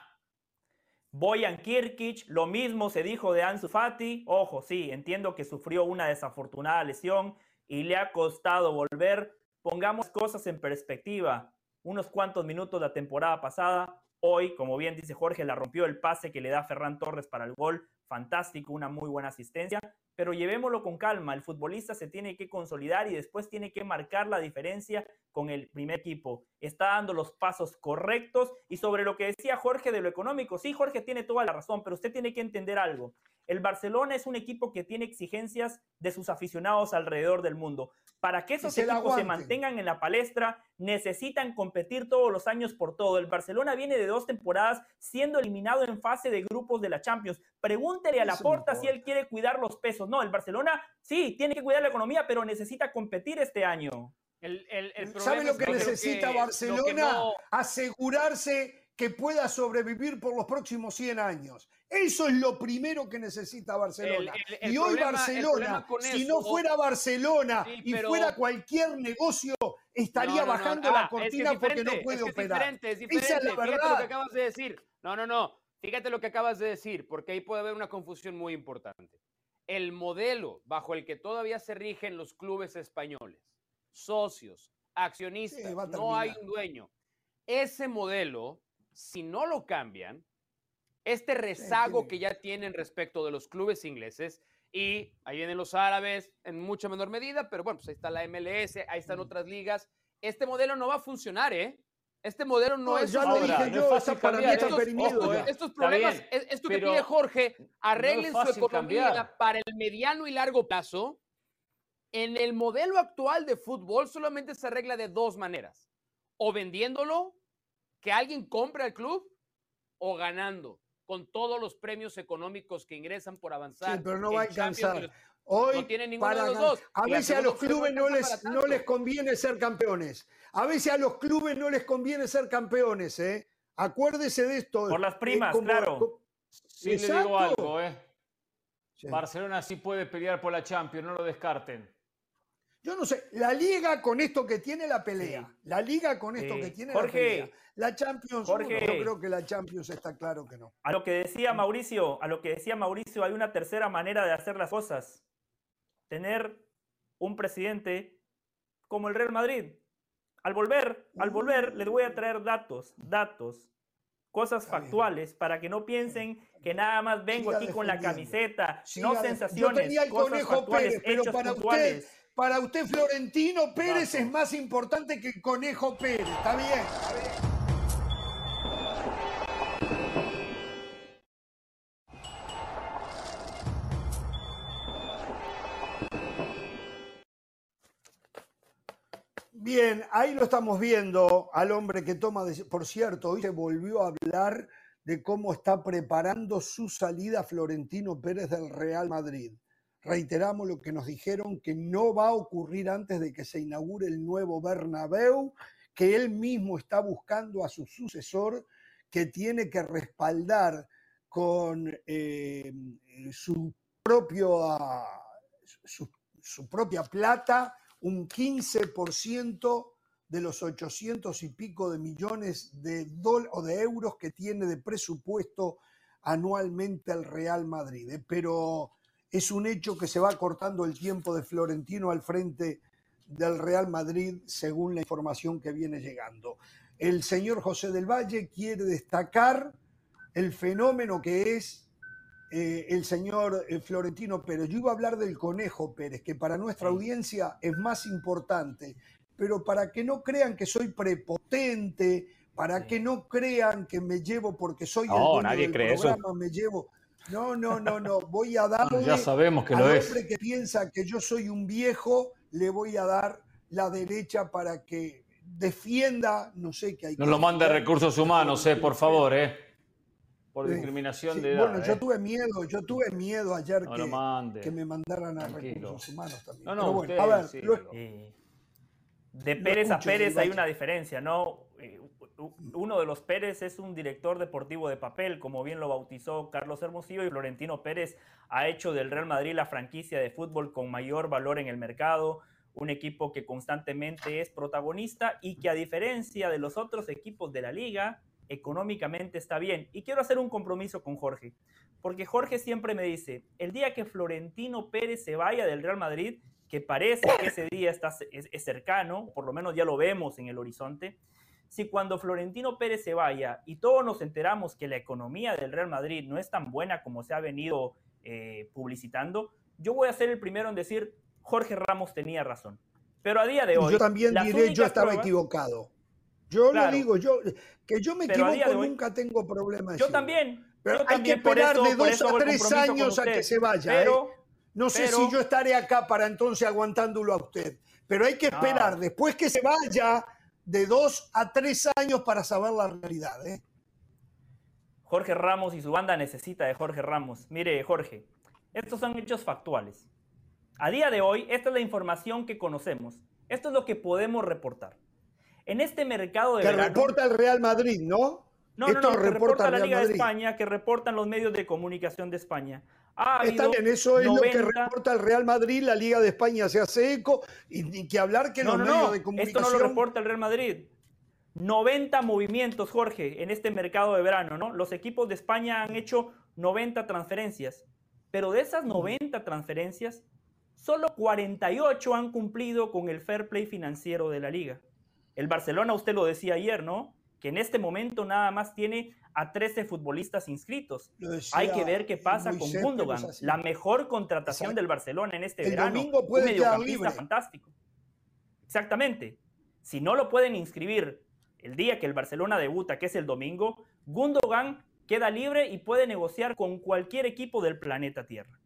[SPEAKER 4] Boyan Kirkic, lo mismo se dijo de Ansu Fati. Ojo, sí, entiendo que sufrió una desafortunada lesión y le ha costado volver. Pongamos cosas en perspectiva. Unos cuantos minutos la temporada pasada. Hoy, como bien dice Jorge, la rompió el pase que le da Ferran Torres para el gol. Fantástico, una muy buena asistencia. Pero llevémoslo con calma. El futbolista se tiene que consolidar y después tiene que marcar la diferencia con el primer equipo. Está dando los pasos correctos y sobre lo que decía Jorge de lo económico, sí, Jorge tiene toda la razón, pero usted tiene que entender algo. El Barcelona es un equipo que tiene exigencias de sus aficionados alrededor del mundo. Para que esos equipos se mantengan en la palestra, necesitan competir todos los años por todo. El Barcelona viene de dos temporadas siendo eliminado en fase de grupos de la Champions. Pregúntele a Laporta si él quiere cuidar los pesos. No, el Barcelona sí tiene que cuidar la economía, pero necesita competir este año.
[SPEAKER 1] El, ¿Sabe lo que necesita Barcelona? Asegurarse que pueda sobrevivir por los próximos 100 años. Eso es lo primero que necesita Barcelona. y hoy Barcelona, si no fuera Barcelona y fuera cualquier negocio, estaría bajando la ah, cortina porque no puede
[SPEAKER 3] es
[SPEAKER 1] operar.
[SPEAKER 3] Es diferente, es diferente. Fíjate lo que acabas de decir. No, no, no. Fíjate lo que acabas de decir, porque ahí puede haber una confusión muy importante. El modelo bajo el que todavía se rigen los clubes españoles, socios, accionistas, no hay un dueño. Ese modelo si no lo cambian, este rezago que ya tienen respecto de los clubes ingleses, y ahí vienen los árabes en mucha menor medida, pero bueno, pues ahí está la MLS, ahí están otras ligas. Este modelo no va a funcionar, ¿eh? Este modelo no, es.
[SPEAKER 1] Ya lo dije yo, para mí está
[SPEAKER 3] estos, estos problemas, esto que pide Jorge, arreglen su economía para el mediano y largo plazo. En el modelo actual de fútbol solamente se arregla de dos maneras: o vendiéndolo que alguien compre al club o ganando con todos los premios económicos que ingresan por avanzar.
[SPEAKER 1] Sí, pero no va a alcanzar. Hoy,
[SPEAKER 3] no tiene ninguno de los dos.
[SPEAKER 1] A veces a los clubes no les, no les conviene ser campeones. A veces a los clubes no les conviene ser campeones, ¿eh? Acuérdese de esto.
[SPEAKER 4] Por las primas, claro.
[SPEAKER 2] sí, le digo algo, ¿eh? Barcelona sí puede pelear por la Champions, no lo descarten.
[SPEAKER 1] Yo no sé, la liga con esto que tiene la pelea, la liga con esto que tiene la pelea, la Champions, yo creo que la Champions está claro que no.
[SPEAKER 4] A lo que decía Mauricio, a lo que decía Mauricio, hay una tercera manera de hacer las cosas. Tener un presidente como el Real Madrid. Al volver, al volver, les voy a traer datos, datos, cosas factuales para que no piensen que nada más vengo aquí con la camiseta, no sensaciones, yo tenía el cosas conejo Pérez, pero para
[SPEAKER 1] usted para usted Florentino Pérez es más importante que el Conejo Pérez. Está bien. Bien, ahí lo estamos viendo al hombre que toma, por cierto, hoy se volvió a hablar de cómo está preparando su salida Florentino Pérez del Real Madrid. Reiteramos lo que nos dijeron, que no va a ocurrir antes de que se inaugure el nuevo Bernabéu, que él mismo está buscando a su sucesor, que tiene que respaldar con eh, su, propio, su, propia plata un 15% de los 800 y pico de millones de, o de euros que tiene de presupuesto anualmente el Real Madrid. ¿eh? Pero es un hecho que se va cortando el tiempo de Florentino al frente del Real Madrid, según la información que viene llegando. El señor José del Valle quiere destacar el fenómeno que es eh, el señor eh, Florentino Pérez. Yo iba a hablar del Conejo Pérez, que para nuestra audiencia es más importante, pero para que no crean que soy prepotente, para que no crean que me llevo porque soy el dueño del programa, me llevo no, no, no, no. Voy a darle.
[SPEAKER 2] ya sabemos que lo
[SPEAKER 1] es. hombre que piensa que yo soy un viejo, le voy a dar la derecha para que defienda, no sé qué hay.
[SPEAKER 2] No lo mande recursos humanos, eh, por favor, eh. Por discriminación de edad.
[SPEAKER 1] Bueno, yo eh. tuve miedo, yo tuve miedo ayer que, que, me mandaran a recursos humanos también. No, no, bueno, a ver,
[SPEAKER 4] de Pérez a Pérez hay una diferencia, ¿no? Eh, uno de los Pérez es un director deportivo de papel, como bien lo bautizó Carlos Hermosillo, y Florentino Pérez ha hecho del Real Madrid la franquicia de fútbol con mayor valor en el mercado, un equipo que constantemente es protagonista y que a diferencia de los otros equipos de la liga, económicamente está bien. Y quiero hacer un compromiso con Jorge, porque Jorge siempre me dice, el día que Florentino Pérez se vaya del Real Madrid, que parece que ese día está, es cercano, por lo menos ya lo vemos en el horizonte, si cuando Florentino Pérez se vaya y todos nos enteramos que la economía del Real Madrid no es tan buena como se ha venido eh, publicitando, yo voy a ser el primero en decir, Jorge Ramos tenía razón. Pero a día de hoy...
[SPEAKER 1] yo también diré, yo estaba equivocado. Yo lo digo, yo, que yo me equivoco nunca tengo problemas.
[SPEAKER 4] Yo también.
[SPEAKER 1] Pero hay que esperar de dos a tres años a que se vaya. ¿eh? No sé si yo estaré acá para entonces aguantándolo a usted. Pero hay que esperar después que se vaya de dos a tres años para saber la realidad. ¿eh?
[SPEAKER 4] Jorge Ramos y su banda necesita de Jorge Ramos. Mire, Jorge, estos son hechos factuales. A día de hoy, esta es la información que conocemos. Esto es lo que podemos reportar. En este mercado de
[SPEAKER 1] que reporta el Real Madrid, ¿no?
[SPEAKER 4] No, no, no, que reporta la Liga de España, que reportan los medios de comunicación de España.
[SPEAKER 1] Está bien, eso es lo que reporta el Real Madrid, la Liga de España se hace eco, y, que hablar que los medios de comunicación...
[SPEAKER 4] Esto no lo reporta el Real Madrid. 90 movimientos, Jorge, en este mercado de verano, ¿no? Los equipos de España han hecho 90 transferencias, pero de esas 90 transferencias, solo 48 han cumplido con el fair play financiero de la liga. El Barcelona, usted lo decía ayer, ¿no? Que en este momento nada más tiene a 13 futbolistas inscritos. Hay que ver qué pasa con Gundogan, la mejor contratación del Barcelona en este el verano.
[SPEAKER 1] Domingo puede un mediocampista
[SPEAKER 4] fantástico. Exactamente. Si no lo pueden inscribir el día que el Barcelona debuta, que es el domingo, Gundogan queda libre y puede negociar con cualquier equipo del planeta Tierra.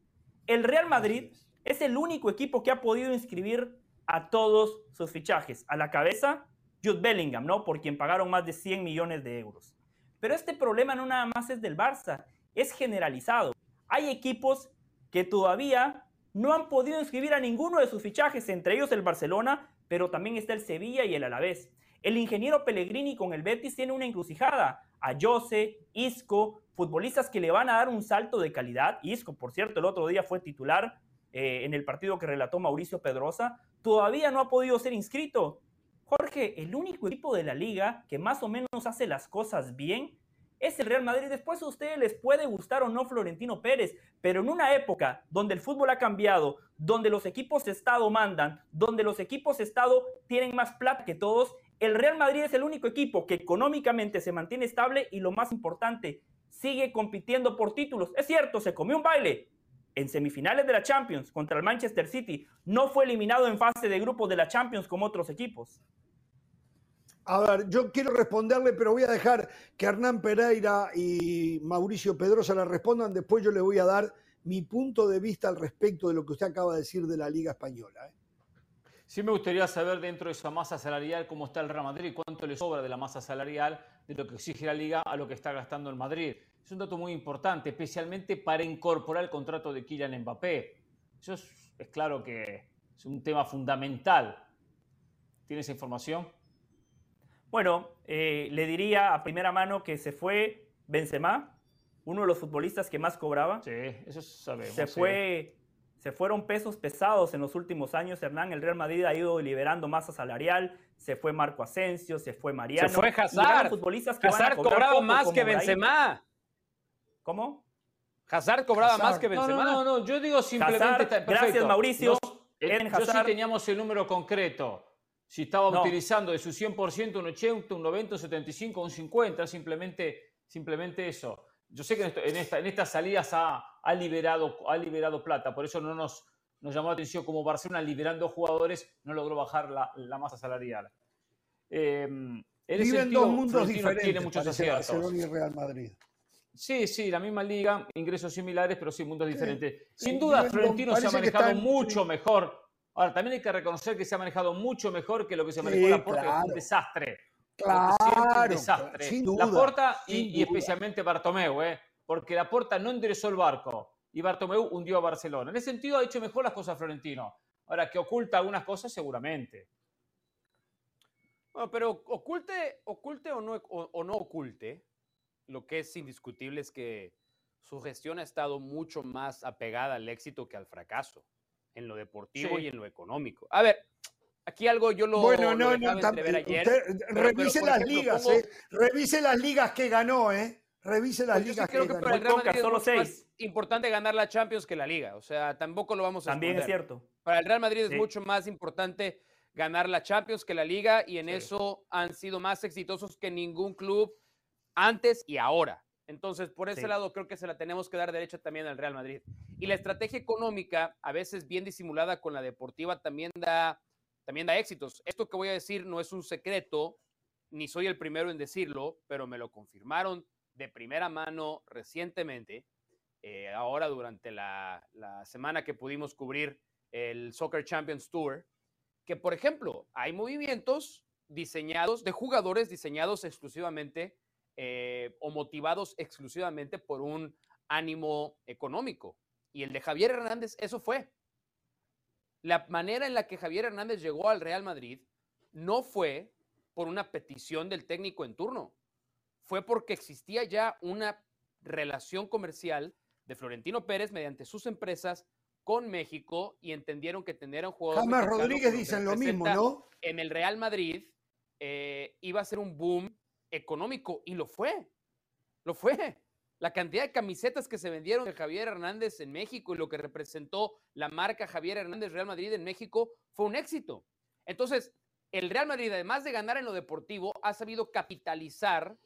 [SPEAKER 4] El Real Madrid es el único equipo que ha podido inscribir a todos sus fichajes. A la cabeza, Jude Bellingham, ¿no? Por quien pagaron más de 100 millones de euros. Pero este problema no nada más es del Barça, es generalizado. Hay equipos que todavía no han podido inscribir a ninguno de sus fichajes, entre ellos el Barcelona, pero también está el Sevilla y el Alavés. El ingeniero Pellegrini con el Betis tiene una encrucijada. A Jose, Isco, futbolistas que le van a dar un salto de calidad. Isco, por cierto, el otro día fue titular eh, en el partido que relató Mauricio Pedrosa. Todavía no ha podido ser inscrito. Jorge, el único equipo de la liga que más o menos hace las cosas bien es el Real Madrid. Después a ustedes les puede gustar o no Florentino Pérez, pero en una época donde el fútbol ha cambiado, donde los equipos de Estado mandan, donde los equipos de Estado tienen más plata que todos, el Real Madrid es el único equipo que económicamente se mantiene estable y lo más importante, sigue compitiendo por títulos. Es cierto, se comió un baile, en semifinales de la Champions contra el Manchester City, no fue eliminado en fase de grupos de la Champions como otros equipos.
[SPEAKER 1] A ver, yo quiero responderle, pero voy a dejar que Hernán Pereira y Mauricio Pedrosa le respondan. Después yo le voy a dar mi punto de vista al respecto de lo que usted acaba de decir de la Liga Española. ¿eh?
[SPEAKER 2] Sí me gustaría saber dentro de esa masa salarial cómo está el Real Madrid, cuánto le sobra de la masa salarial de lo que exige la Liga a lo que está gastando el Madrid. Es un dato muy importante, especialmente para incorporar el contrato de Kylian Mbappé. Eso es, es claro que es un tema fundamental. ¿Tiene esa información?
[SPEAKER 4] Bueno, eh, le diría a primera mano que se fue Benzema, uno de los futbolistas que más cobraba.
[SPEAKER 2] Sí, eso sabemos.
[SPEAKER 4] Se, fue, se fueron pesos pesados en los últimos años, Hernán. El Real Madrid ha ido liberando masa salarial. Se fue Marco Asensio, se fue Mariano.
[SPEAKER 3] Se fue Hazard.
[SPEAKER 4] Futbolistas que
[SPEAKER 3] Hazard cobraba más que Benzema.
[SPEAKER 4] ¿Cómo?
[SPEAKER 3] Hazard cobraba más que Benzema.
[SPEAKER 2] No, no, no, yo digo simplemente...
[SPEAKER 4] gracias, Mauricio.
[SPEAKER 2] yo sí teníamos el número concreto si estaba utilizando de su 100% un 80, un 90, un 75, un 50, simplemente, simplemente eso. Yo sé que en, esta, en estas salidas ha, ha, liberado, ha liberado plata, por eso no nos, nos llamó la atención como Barcelona liberando jugadores no logró bajar la, la masa salarial.
[SPEAKER 1] Eh, en Viven dos mundos diferentes, tiene muchos aciertos. Barcelona y Real Madrid.
[SPEAKER 2] Sí, sí, la misma liga, ingresos similares, pero sí mundos diferentes. Sin duda, Florentino se ha manejado mucho mejor Ahora, también hay que reconocer que se ha manejado mucho mejor que lo que se manejó la Porta, que fue un desastre.
[SPEAKER 1] Claro,
[SPEAKER 2] un desastre. La Porta y, especialmente Bartomeu, ¿eh? porque la Porta no enderezó el barco y Bartomeu hundió a Barcelona. En ese sentido ha hecho mejor las cosas Florentino. Ahora, que oculta algunas cosas, seguramente.
[SPEAKER 3] Bueno, pero oculte, oculte o no, o no oculte, lo que es indiscutible es que su gestión ha estado mucho más apegada al éxito que al fracaso en lo deportivo y en lo económico. A ver, aquí algo yo lo.
[SPEAKER 1] Bueno, no, no, ayer, revise las ligas, ¿eh? Revise las ligas que ganó, ¿eh? Revise las pues ligas
[SPEAKER 3] creo que, para el Real Madrid es más importante ganar la Champions que la Liga. O sea, tampoco lo vamos a
[SPEAKER 4] También es cierto.
[SPEAKER 3] Para el Real Madrid es mucho más importante ganar la Champions que la Liga y en eso han sido más exitosos que ningún club antes y ahora. Entonces, por ese lado, creo que se la tenemos que dar derecha también al Real Madrid. Y la estrategia económica, a veces bien disimulada con la deportiva, también da, también da éxitos. Esto que voy a decir no es un secreto, ni soy el primero en decirlo, pero me lo confirmaron de primera mano recientemente, eh, ahora durante la, la semana que pudimos cubrir el Soccer Champions Tour, que por ejemplo, hay movimientos diseñados, de jugadores diseñados exclusivamente eh, o motivados exclusivamente por un ánimo económico. Y el de Javier Hernández, eso fue. La manera en la que Javier Hernández llegó al Real Madrid no fue por una petición del técnico en turno, fue porque existía ya una relación comercial de Florentino Pérez mediante sus empresas con México y entendieron que tener un jugador.
[SPEAKER 1] James Rodríguez dicen lo mismo, ¿no?
[SPEAKER 3] En el Real Madrid eh, iba a ser un boom económico y lo fue, lo fue. La cantidad de camisetas que se vendieron de Javier Hernández en México y lo que representó la marca Javier Hernández Real Madrid en México fue un éxito. Entonces, el Real Madrid, además de ganar en lo deportivo, ha sabido capitalizar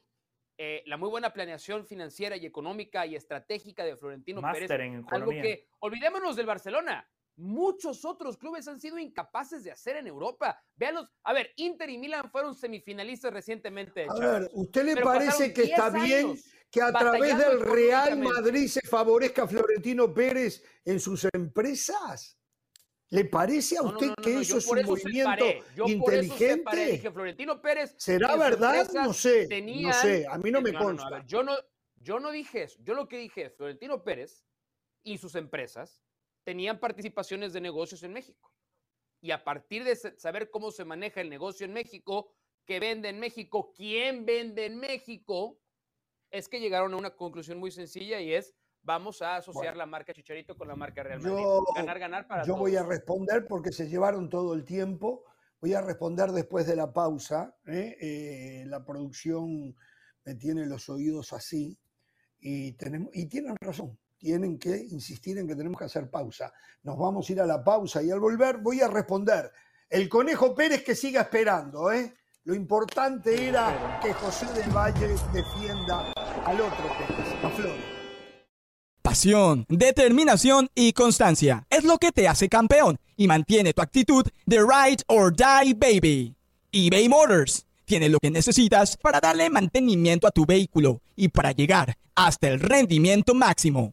[SPEAKER 3] eh, la muy buena planeación financiera y económica y estratégica de Florentino Pérez. algo que, olvidémonos del Barcelona, muchos otros clubes han sido incapaces de hacer en Europa. Veanlos, a ver, Inter y Milan fueron semifinalistas recientemente.
[SPEAKER 1] A ver, ¿usted le parece que está bien que a través del Real Madrid se favorezca a Florentino Pérez en sus empresas? ¿Le parece a usted que eso es un movimiento inteligente?
[SPEAKER 3] Dije, Florentino Pérez.
[SPEAKER 1] ¿Será verdad? No sé. no sé, a mí no me consta.
[SPEAKER 3] yo, no, yo no dije eso. Yo lo que dije es Florentino Pérez y sus empresas tenían participaciones de negocios en México. Y a partir de saber cómo se maneja el negocio en México, qué vende en México, quién vende en México, es que llegaron a una conclusión muy sencilla y es vamos a asociar la marca Chicharito con la marca Real Madrid.
[SPEAKER 1] Yo, ganar, ganar para Yo voy a responder porque se llevaron todo el tiempo. Voy a responder después de la pausa. ¿eh? Eh, la producción me tiene los oídos así y, tenemos, y tienen razón tienen que insistir en que tenemos que hacer pausa. Nos vamos a ir a la pausa y al volver voy a responder. El Conejo Pérez que siga esperando, ¿eh? Lo importante era que José del Valle defienda al otro Pérez, a Flores.
[SPEAKER 6] Pasión, determinación y constancia es lo que te hace campeón y mantiene tu actitud de ride or die baby. eBay Motors tiene lo que necesitas para darle mantenimiento a tu vehículo y para llegar hasta el rendimiento máximo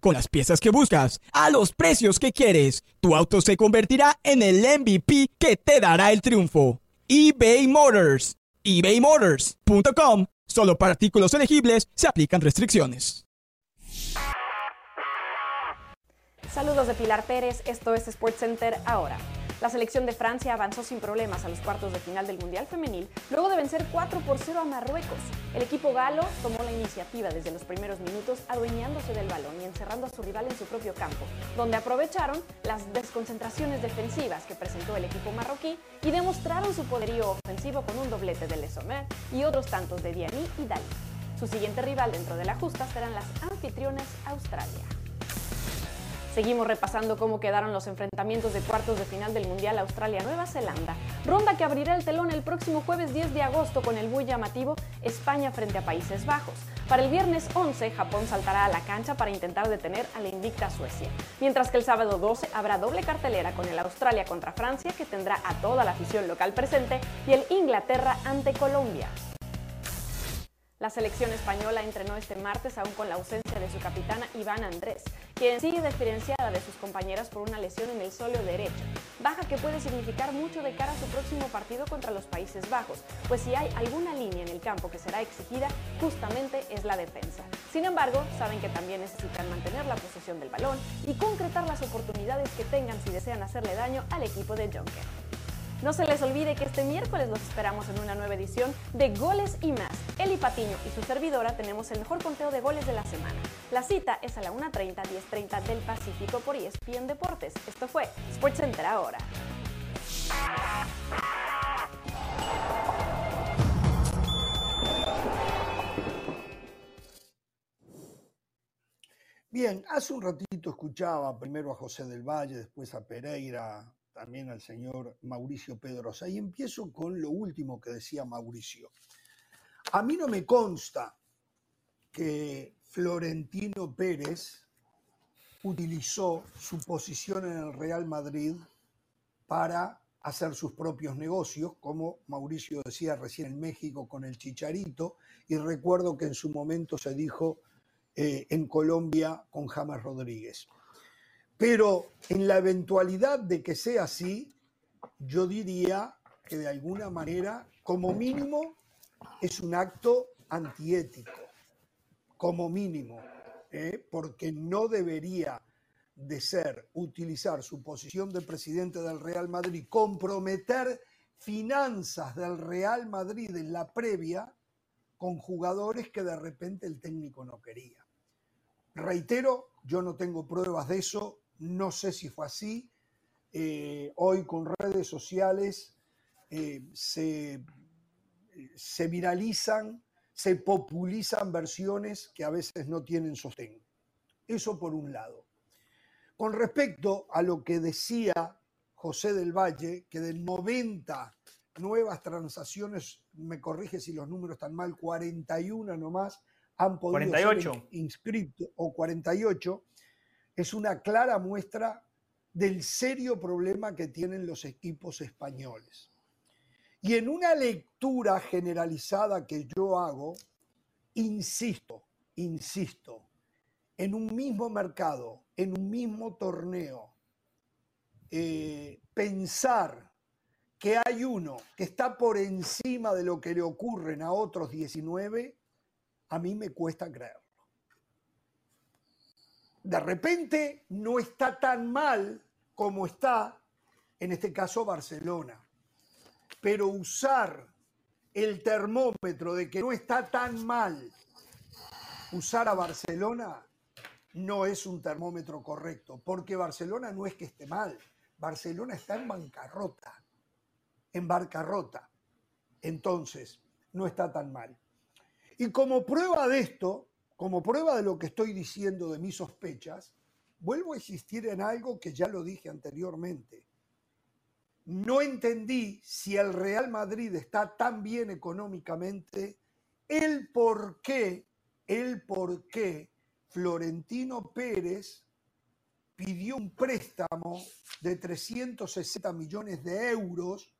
[SPEAKER 6] Con las piezas que buscas, a los precios que quieres, tu auto se convertirá en el MVP que te dará el triunfo. eBay Motors. ebaymotors.com. Solo para artículos elegibles se aplican restricciones.
[SPEAKER 5] Saludos de Pilar Pérez, esto es SportsCenter ahora. La selección de Francia avanzó sin problemas a los cuartos de final del Mundial Femenil luego de vencer 4 por 0 a Marruecos. El equipo galo tomó la iniciativa desde los primeros minutos adueñándose del balón y encerrando a su rival en su propio campo, donde aprovecharon las desconcentraciones defensivas que presentó el equipo marroquí y demostraron su poderío ofensivo con un doblete de Le y otros tantos de Diani y Dali. Su siguiente rival dentro de la justa serán las anfitriones Australia. Seguimos repasando cómo quedaron los enfrentamientos de cuartos de final del Mundial Australia-Nueva Zelanda, ronda que abrirá el telón el próximo jueves 10 de agosto con el muy llamativo España frente a Países Bajos. Para el viernes 11, Japón saltará a la cancha para intentar detener a la invicta Suecia, mientras que el sábado 12 habrá doble cartelera con el Australia contra Francia que tendrá a toda la afición local presente y el Inglaterra ante Colombia. La selección española entrenó este martes aún con la ausencia de su capitana Iván Andrés, quien sigue diferenciada de sus compañeras por una lesión en el sóleo derecho, baja que puede significar mucho de cara a su próximo partido contra los Países Bajos, pues si hay alguna línea en el campo que será exigida, justamente es la defensa. Sin embargo, saben que también necesitan mantener la posesión del balón y concretar las oportunidades que tengan si desean hacerle daño al equipo de Juncker. No se les olvide que este miércoles los esperamos en una nueva edición de Goles y más. Eli Patiño y su servidora tenemos el mejor conteo de goles de la semana. La cita es a la 1.30, 10.30 del Pacífico por ESPN Deportes. Esto fue SportsCenter ahora.
[SPEAKER 1] Bien, hace un ratito escuchaba primero a José del Valle, después a Pereira, también al señor Mauricio Pedrosa. Y empiezo con lo último que decía Mauricio. A mí no me consta que Florentino Pérez utilizó su posición en el Real Madrid para hacer sus propios negocios, como Mauricio decía recién en México con el Chicharito, y recuerdo que en su momento se dijo eh, en Colombia con James Rodríguez. Pero en la eventualidad de que sea así, yo diría que de alguna manera, como mínimo, es un acto antiético, como mínimo, ¿eh? porque no debería de ser utilizar su posición de presidente del Real Madrid, comprometer finanzas del Real Madrid en la previa con jugadores que de repente el técnico no quería. Reitero, yo no tengo pruebas de eso, no sé si fue así. Eh, hoy con redes sociales eh, se, se viralizan, se populizan versiones que a veces no tienen sostén. Eso por un lado. Con respecto a lo que decía José del Valle, que de 90 nuevas transacciones, me corrige si los números están mal, 41 nomás han podido 48. ser inscritos, o 48, es una clara muestra del serio problema que tienen los equipos españoles. Y en una lectura generalizada que yo hago, insisto, insisto, en un mismo mercado, en un mismo torneo, eh, pensar que hay uno que está por encima de lo que le ocurren a otros 19, a mí me cuesta creerlo de repente no está tan mal como está, en este caso, Barcelona. Pero usar el termómetro de que no está tan mal usar a Barcelona no es un termómetro correcto, porque Barcelona no es que esté mal, Barcelona está en bancarrota, en bancarrota. Entonces, no está tan mal. Y como prueba de esto, como prueba de lo que estoy diciendo de mis sospechas, vuelvo a insistir en algo que ya lo dije anteriormente. No entendí si el Real Madrid está tan bien económicamente, el por qué, el por qué Florentino Pérez pidió un préstamo de 360 millones de euros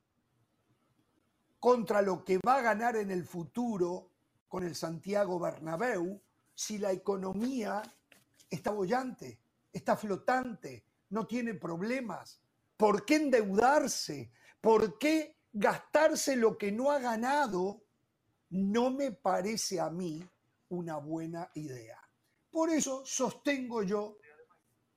[SPEAKER 1] contra lo que va a ganar en el futuro con el Santiago Bernabéu si la economía está bollante, está flotante, no tiene problemas? ¿Por qué endeudarse? ¿Por qué gastarse lo que no ha ganado? No me parece a mí una buena idea. Por eso sostengo yo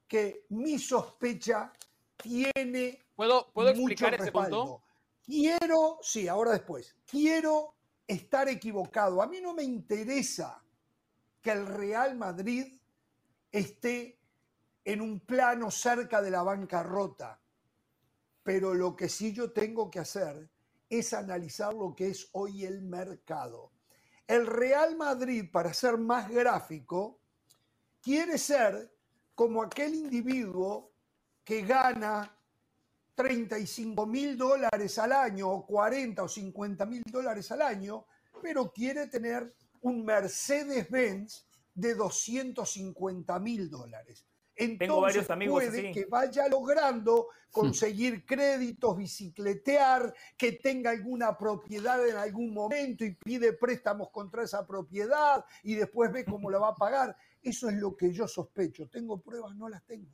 [SPEAKER 1] que mi sospecha tiene.
[SPEAKER 3] ¿Puedo, ¿puedo explicar ese punto?
[SPEAKER 1] Quiero, sí, ahora después, quiero estar equivocado. A mí no me interesa que el Real Madrid esté en un plano cerca de la bancarrota. Pero lo que sí yo tengo que hacer es analizar lo que es hoy el mercado. El Real Madrid, para ser más gráfico, quiere ser como aquel individuo que gana 35 mil dólares al año o 40 o 50 mil dólares al año, pero quiere tener un Mercedes-Benz de 250 mil dólares. Entonces Tengo varios amigos puede que vaya logrando conseguir créditos, bicicletear, que tenga alguna propiedad en algún momento y pide préstamos contra esa propiedad y después ve cómo la va a pagar. Eso es lo que yo sospecho. ¿Tengo pruebas? No las tengo.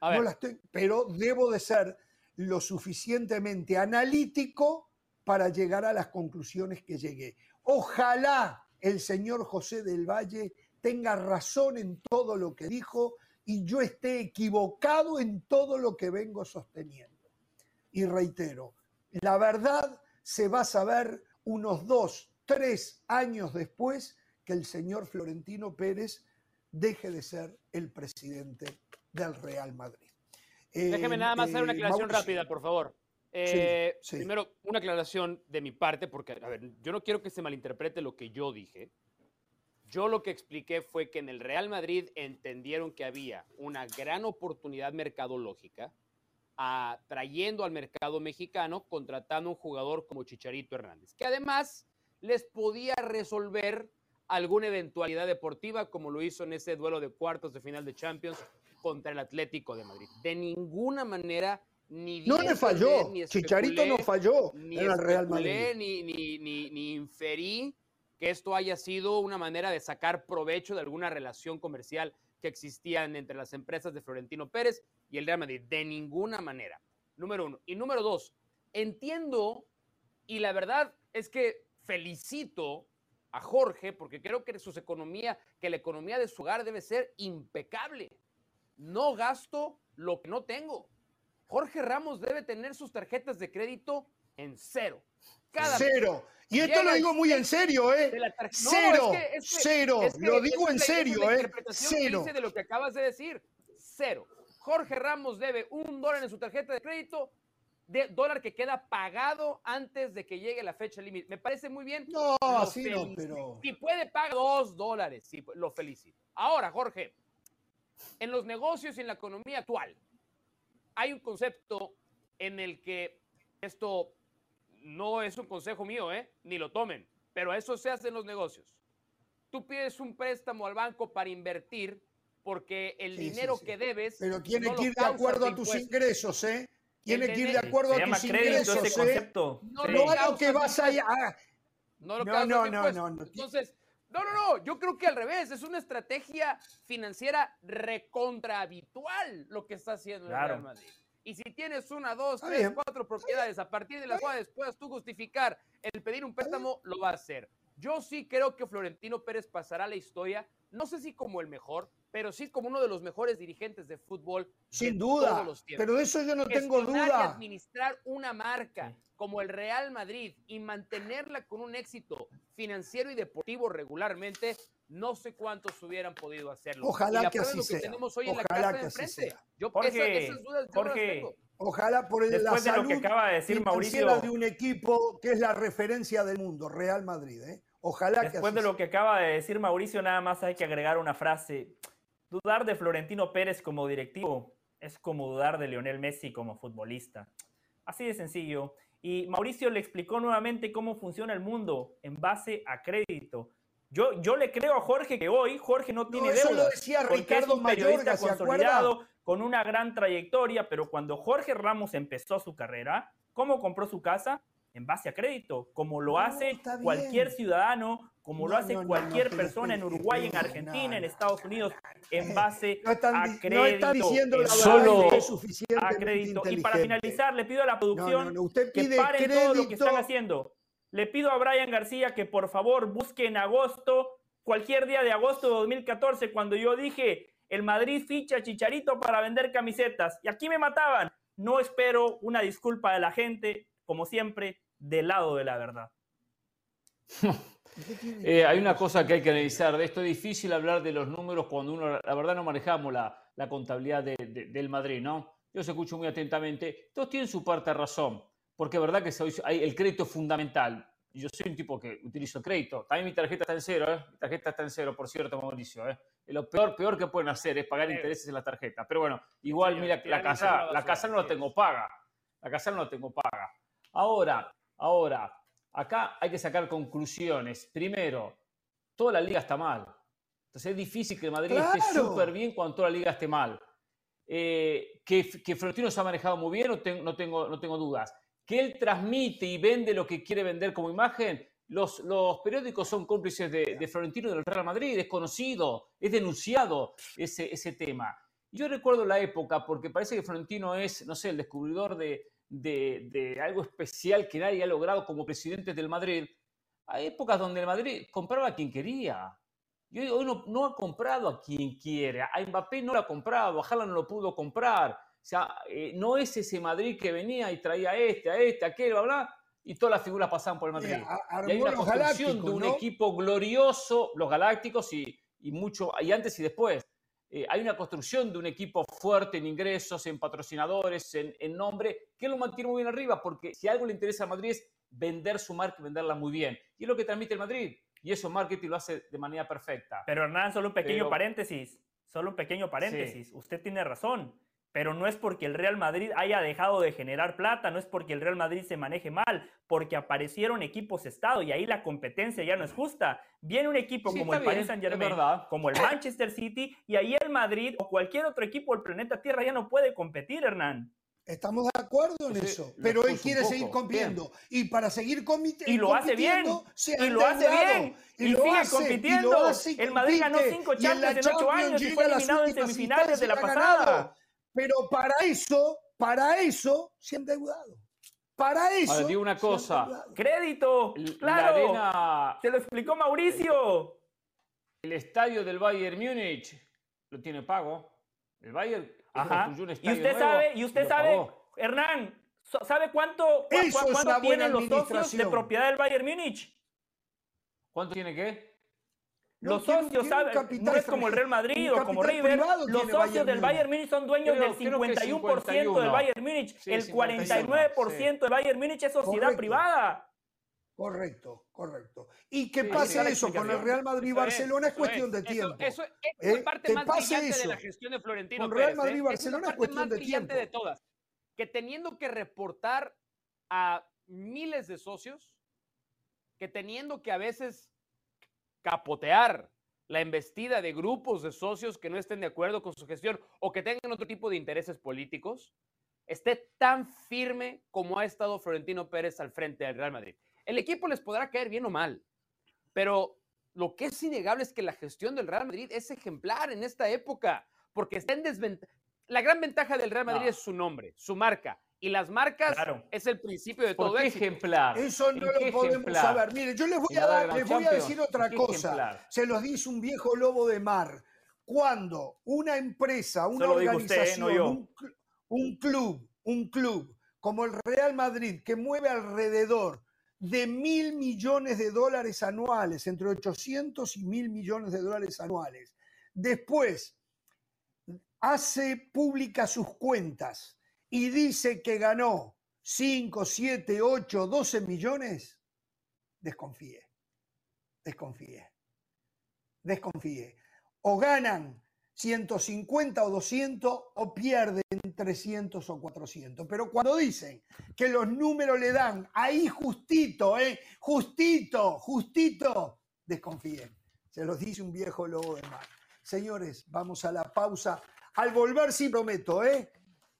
[SPEAKER 1] No las tengo, pero debo de ser lo suficientemente analítico para llegar a las conclusiones que llegué. Ojalá el señor José del Valle tenga razón en todo lo que dijo y yo esté equivocado en todo lo que vengo sosteniendo. Y reitero, la verdad se va a saber unos dos, tres años después que el señor Florentino Pérez deje de ser el presidente del Real Madrid.
[SPEAKER 3] Déjeme nada más hacer una eh, aclaración rápida, por favor. Eh, primero, una aclaración de mi parte, porque, a ver, yo no quiero que se malinterprete lo que yo dije. Yo lo que expliqué fue que en el Real Madrid entendieron que había una gran oportunidad mercadológica trayendo al mercado mexicano, contratando un jugador como Chicharito Hernández, que además les podía resolver alguna eventualidad deportiva, como lo hizo en ese duelo de cuartos de final de Champions contra el Atlético de Madrid. De ninguna manera ni
[SPEAKER 1] no le falló. Chicharito no falló en el Real Madrid.
[SPEAKER 3] Ni, ni, ni, ni, inferí que esto haya sido una manera de sacar provecho de alguna relación comercial que existían entre las empresas de Florentino Pérez y el Real Madrid. De ninguna manera. Número uno. Y número dos, entiendo, y la verdad es que felicito a Jorge, porque creo que su economía, que la economía de su hogar debe ser impecable. No gasto lo que no tengo. Jorge Ramos debe tener sus tarjetas de crédito en cero.
[SPEAKER 1] Cada cero. Y esto lo digo muy en serio, ¿eh? cero, cero. lo digo en serio, ¿eh? Cero.
[SPEAKER 3] de lo que acabas de decir. Cero. Jorge Ramos debe un dólar en su tarjeta de crédito, de dólar que queda pagado antes de que llegue la fecha límite. Me parece muy bien.
[SPEAKER 1] No, sí, no, pero.
[SPEAKER 3] Si puede pagar dos dólares, sí, lo felicito. Ahora, Jorge, en los negocios y en la economía actual, hay un concepto en el que esto no es un consejo mío, ¿eh? ni lo tomen, pero eso se hace en los negocios. Tú pides un préstamo al banco para invertir porque el dinero que debes.
[SPEAKER 1] Pero tiene que ir de acuerdo a tus ingresos, ¿eh? Tiene que ir de acuerdo a tus ingresos. Ese ¿eh? concepto.
[SPEAKER 3] No, lo
[SPEAKER 1] que vas a.
[SPEAKER 3] No, no, no, no, no, Entonces, no, no, no. Yo creo que al revés. Es una estrategia financiera recontra habitual lo que está haciendo el Real Madrid. Y si tienes una, dos, tres, cuatro propiedades a partir de las cuales puedas tú justificar el pedir un préstamo, lo va a hacer. Yo sí creo que Florentino Pérez pasará a la historia, no sé si como el mejor, pero sí como uno de los mejores dirigentes de fútbol.
[SPEAKER 1] Sin duda, pero de eso yo no tengo duda.
[SPEAKER 3] administrar una marca como el Real Madrid y mantenerla con un éxito financiero y deportivo regularmente, no sé cuántos hubieran podido hacerlo.
[SPEAKER 1] Ojalá que así sea. tenemos hoy Ojalá en la casa que así sea.
[SPEAKER 3] Yo Jorge, esas, dudas
[SPEAKER 1] Jorge, Ojalá por el, la salud de lo que acaba de decir Mauricio de un equipo que es la referencia del mundo, Real Madrid. ¿eh? Ojalá
[SPEAKER 4] Después de lo que acaba de decir Mauricio, nada más hay que agregar una frase. Dudar de Florentino Pérez como directivo es como dudar de Lionel Messi como futbolista. Así de sencillo. Y Mauricio le explicó nuevamente cómo funciona el mundo en base a crédito. Yo, yo le creo a Jorge que hoy Jorge no tiene
[SPEAKER 1] no, Lo decía Ricardo es un periodista consolidado,
[SPEAKER 4] con una gran trayectoria, pero cuando Jorge Ramos empezó su carrera, ¿cómo compró su casa? En base a crédito, como lo hace cualquier ciudadano, como lo hace cualquier persona en Uruguay, en Argentina, en Estados Unidos, en base a crédito. No está
[SPEAKER 1] diciendo la Solo a
[SPEAKER 4] crédito. Y para finalizar, le pido a la producción que paren todo lo que están haciendo. Le pido a Brian García que por favor busque en agosto, cualquier día de agosto de 2014, cuando yo dije el Madrid ficha Chicharito para vender camisetas. Y aquí me mataban. No espero una disculpa de la gente, como siempre, del lado de la verdad.
[SPEAKER 2] Eh, hay una cosa que hay que analizar. De esto es difícil hablar de los números cuando uno, la verdad, no manejamos la, contabilidad del Madrid, ¿no? Yo se escucho muy atentamente. Todos tienen su parte de razón, porque es verdad que el crédito es fundamental. Yo soy un tipo que utilizo crédito. También mi tarjeta está en cero, ¿eh? Mi tarjeta está en cero, por cierto, Mauricio, ¿eh? Lo peor, peor que pueden hacer es pagar intereses en la tarjeta. Pero bueno, igual, mira, la casa, la casa no la tengo paga. La casa no la tengo paga. Ahora, ahora, Acá hay que sacar conclusiones. Primero, toda la liga está mal. Entonces es difícil que Madrid esté súper bien cuando toda la liga esté mal. Eh, que, que, Florentino se ha manejado muy bien, no, tengo, no tengo dudas. Que él transmite y vende lo que quiere vender como imagen. Los, los periódicos son cómplices de, Florentino y del Real Madrid, es conocido, es denunciado ese, ese tema. Yo recuerdo la época, porque parece que Florentino es, no sé, el descubridor de, de, algo especial que nadie ha logrado como presidente del Madrid, hay épocas donde el Madrid compraba a quien quería. Y hoy, no, ha comprado a quien quiere. A Mbappé no lo ha comprado, a Haaland no lo pudo comprar. sea, eh, no es ese Madrid que venía y traía a este, a este, a aquel, bla, bla, y todas las figuras pasaban por el Madrid. y hay una construcción de un equipo glorioso, los Galácticos y, y, mucho, y antes y después. Eh, hay una construcción de un equipo fuerte en ingresos, en patrocinadores, en, en, nombre, que lo mantiene muy bien arriba, porque si algo le interesa a Madrid es vender su marca y venderla muy bien. Y es lo que transmite el Madrid. Y eso marketing lo hace de manera perfecta.
[SPEAKER 4] Pero Hernán, solo un pequeño paréntesis. Solo un pequeño paréntesis. Usted tiene razón pero no es porque el Real Madrid haya dejado de generar plata, no es porque el Real Madrid se maneje mal, porque aparecieron equipos Estado y ahí la competencia ya no es justa. Viene un equipo como el Paris Saint Germain, como el Manchester City, y ahí el Madrid o cualquier otro equipo del planeta Tierra ya no puede competir, Hernán.
[SPEAKER 1] Estamos de acuerdo en eso, pero él quiere seguir compitiendo. Y para seguir compitiendo.
[SPEAKER 4] Y lo hace bien. Y lo hace bien. Y, sigue compitiendo. el Madrid ganó cinco Champions en ocho años y fue eliminado en semifinales de la pasada.
[SPEAKER 1] Pero para eso, para eso, se han endeudado. Para eso. Ahora,
[SPEAKER 2] digo una cosa.
[SPEAKER 4] Crédito. Claro. La Se lo explicó Mauricio.
[SPEAKER 2] El estadio del Bayern Múnich lo tiene pago. El Bayern
[SPEAKER 4] Ajá. y usted sabe, y usted sabe, Hernán, ¿sabe cuánto, cuánto tienen los socios de propiedad del Bayern Múnich?
[SPEAKER 2] ¿Cuánto tiene qué?
[SPEAKER 4] Los socios, ¿saben? No es como el Real Madrid o como River. Los socios del Bayern Múnich son dueños del 51% del Bayern Múnich. el 49% del Bayern Múnich es sociedad privada.
[SPEAKER 1] Correcto, correcto. Y que pase eso con el Real Madrid y Barcelona es cuestión de tiempo.
[SPEAKER 3] Eso, es la ¿Eh? parte más brillante de la gestión de Florentino
[SPEAKER 1] Con Real Madrid y ¿eh? Barcelona es, cuestión de tiempo.
[SPEAKER 3] de todas. Que teniendo que reportar a miles de socios, que teniendo que a veces capotear la embestida de grupos de socios que no estén de acuerdo con su gestión o que tengan otro tipo de intereses políticos, esté tan firme como ha estado Florentino Pérez al frente del Real Madrid. El equipo les podrá caer bien o mal, pero lo que es innegable es que la gestión del Real Madrid es ejemplar en esta época, porque está en desventaja. La gran ventaja del Real Madrid es su nombre, su marca. Y las marcas es el principio de todo
[SPEAKER 2] ejemplar.
[SPEAKER 1] Eso no lo podemos saber. Mire, yo les voy, a, dar, les voy a decir otra cosa. Se los dice un viejo lobo de mar. Cuando una empresa, una organización, un, club, un club como el Real Madrid, que mueve alrededor de mil millones de dólares anuales, entre 800 y mil millones de dólares anuales, después hace públicas sus cuentas y dice que ganó 5, 7, 8, 12 millones, desconfíe, desconfíe, desconfíe. O ganan 150 o 200 o pierden 300 o 400. Pero cuando dicen que los números le dan ahí justito, ¿eh? justito, justito, desconfíen. Se los dice un viejo lobo de mar. Señores, vamos a la pausa. Al volver sí prometo, ¿eh?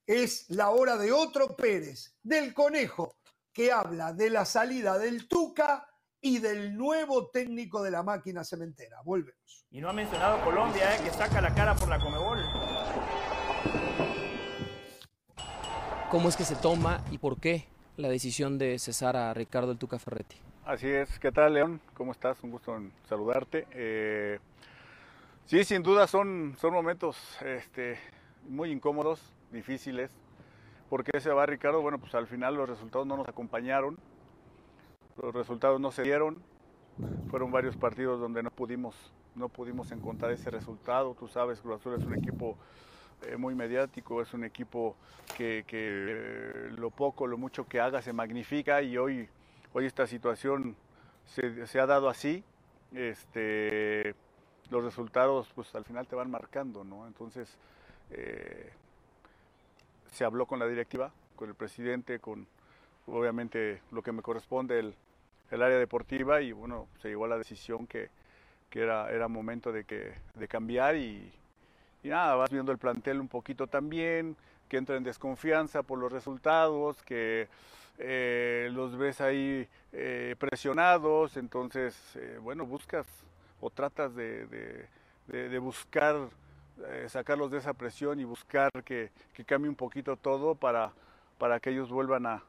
[SPEAKER 1] Es la hora de otro Pérez, del conejo, que habla de la salida del Tuca y del nuevo técnico de la máquina cementera. Volvemos.
[SPEAKER 4] Y no ha mencionado Colombia, ¿eh? que saca la cara por la Comebol.
[SPEAKER 7] ¿Cómo es que se toma y por qué la decisión de cesar a Ricardo el Tuca Ferretti?
[SPEAKER 8] Así es. ¿Qué tal, León? ¿Cómo estás? Un gusto en saludarte. Eh, sí, sin duda son, son momentos este, muy incómodos difíciles. ¿Por qué se va Ricardo? Bueno, pues al final los resultados no nos acompañaron, los resultados no se dieron, fueron varios partidos donde no pudimos, no pudimos encontrar ese resultado. Tú sabes, Cruz Azul es un equipo eh, muy mediático, es un equipo que, eh, lo poco, lo mucho que haga se magnifica y hoy, hoy esta situación se, ha dado así. Este, los resultados pues al final te van marcando, ¿no? Entonces, eh, se habló con la directiva, con el presidente, con obviamente lo que me corresponde, el, el área deportiva, y bueno, se llegó a la decisión que, que era, era momento de, que, de cambiar y, y, nada, vas viendo el plantel un poquito también, que entra en desconfianza por los resultados, que eh, los ves ahí eh, presionados, entonces, eh, bueno, buscas o tratas de, de, de buscar eh, sacarlos de esa presión y buscar que, cambie un poquito todo para, para que ellos vuelvan a,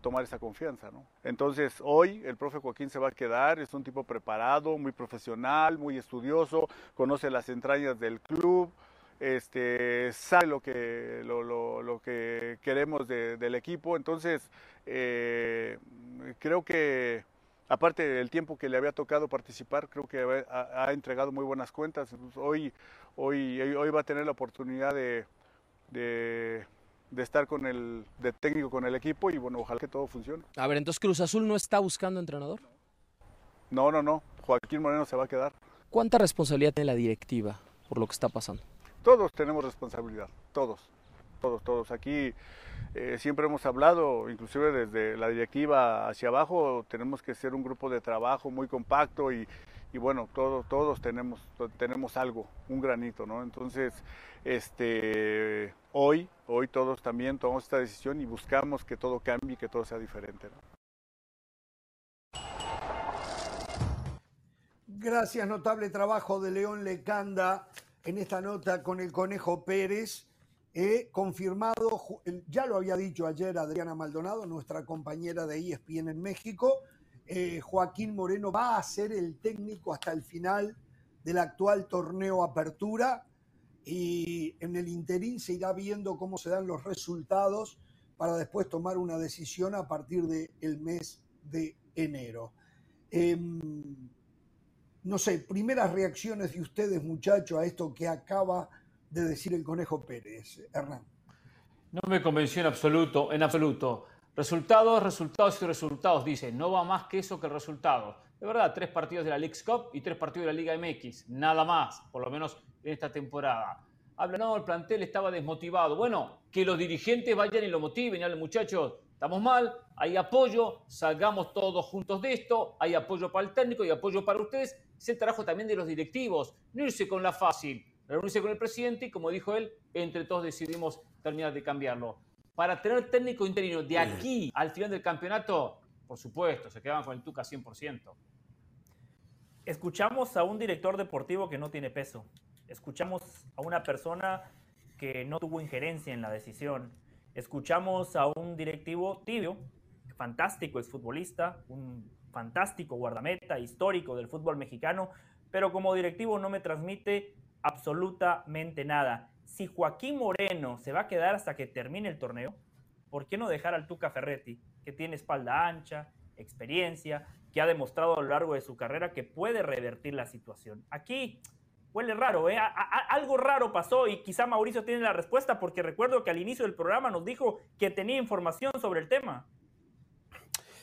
[SPEAKER 8] tomar esa confianza. ¿no? Entonces hoy el profe Joaquín se va a quedar, es un tipo preparado, muy profesional, muy estudioso, conoce las entrañas del club, este, sabe lo que, lo, que queremos del equipo, entonces eh, creo que aparte del tiempo que le había tocado participar, creo que ha, entregado muy buenas cuentas. Hoy, hoy, hoy va a tener la oportunidad de, de, estar con el de técnico con el equipo y bueno, ojalá que todo funcione.
[SPEAKER 7] A ver, entonces Cruz Azul no está buscando entrenador.
[SPEAKER 8] No, no, no. Joaquín Moreno se va a quedar.
[SPEAKER 7] ¿Cuánta responsabilidad tiene la directiva por lo que está pasando?
[SPEAKER 8] Todos tenemos responsabilidad, todos, todos, todos. Aquí eh, siempre hemos hablado, inclusive desde la directiva hacia abajo, tenemos que ser un grupo de trabajo muy compacto y, bueno, todos, todos tenemos, tenemos algo, un granito, ¿no? Entonces, este, hoy, hoy todos también tomamos esta decisión y buscamos que todo cambie y que todo sea diferente,
[SPEAKER 1] Gracias, notable trabajo de León Lecanda en esta nota con el Conejo Pérez. He confirmado, ya lo había dicho ayer Adriana Maldonado, nuestra compañera de ESPN en México, eh, Joaquín Moreno va a ser el técnico hasta el final del actual torneo Apertura y en el interín se irá viendo cómo se dan los resultados para después tomar una decisión a partir del mes de enero. Em, no sé, primeras reacciones de ustedes, muchachos, a esto que acaba de decir el Conejo Pérez. Hernán.
[SPEAKER 2] No me convenció en absoluto, en absoluto. Resultados, resultados y resultados. Dice, no va más que eso que el resultado. De verdad, tres partidos de la League Cup y tres partidos de la Liga MX. Nada más, por lo menos en esta temporada. Habla, no, el plantel estaba desmotivado. Bueno, que los dirigentes vayan y lo motiven y muchachos, estamos mal, hay apoyo, salgamos todos juntos de esto, hay apoyo para el técnico y apoyo para ustedes. Es el trabajo también de los directivos, no irse con la fácil, reunirse con el presidente y como dijo él, entre todos decidimos terminar de cambiarlo. Para tener técnico interino de aquí al final del campeonato, por supuesto, se quedaban con el Tuca 100%.
[SPEAKER 4] Escuchamos a un director deportivo que no tiene peso. Escuchamos a una persona que no tuvo injerencia en la decisión Escuchamos a un directivo tibio, fantástico exfutbolista, un fantástico guardameta histórico del fútbol mexicano, pero como directivo no me transmite absolutamente nada. Si Joaquín Moreno se va a quedar hasta que termine el torneo, ¿por qué no dejar al Tuca Ferretti, que tiene espalda ancha, experiencia, que ha demostrado a lo largo de su carrera que puede revertir la situación? Aquí huele raro, ¿eh? algo raro pasó y quizá Mauricio tiene la respuesta porque recuerdo que al inicio del programa nos dijo que tenía información sobre el tema.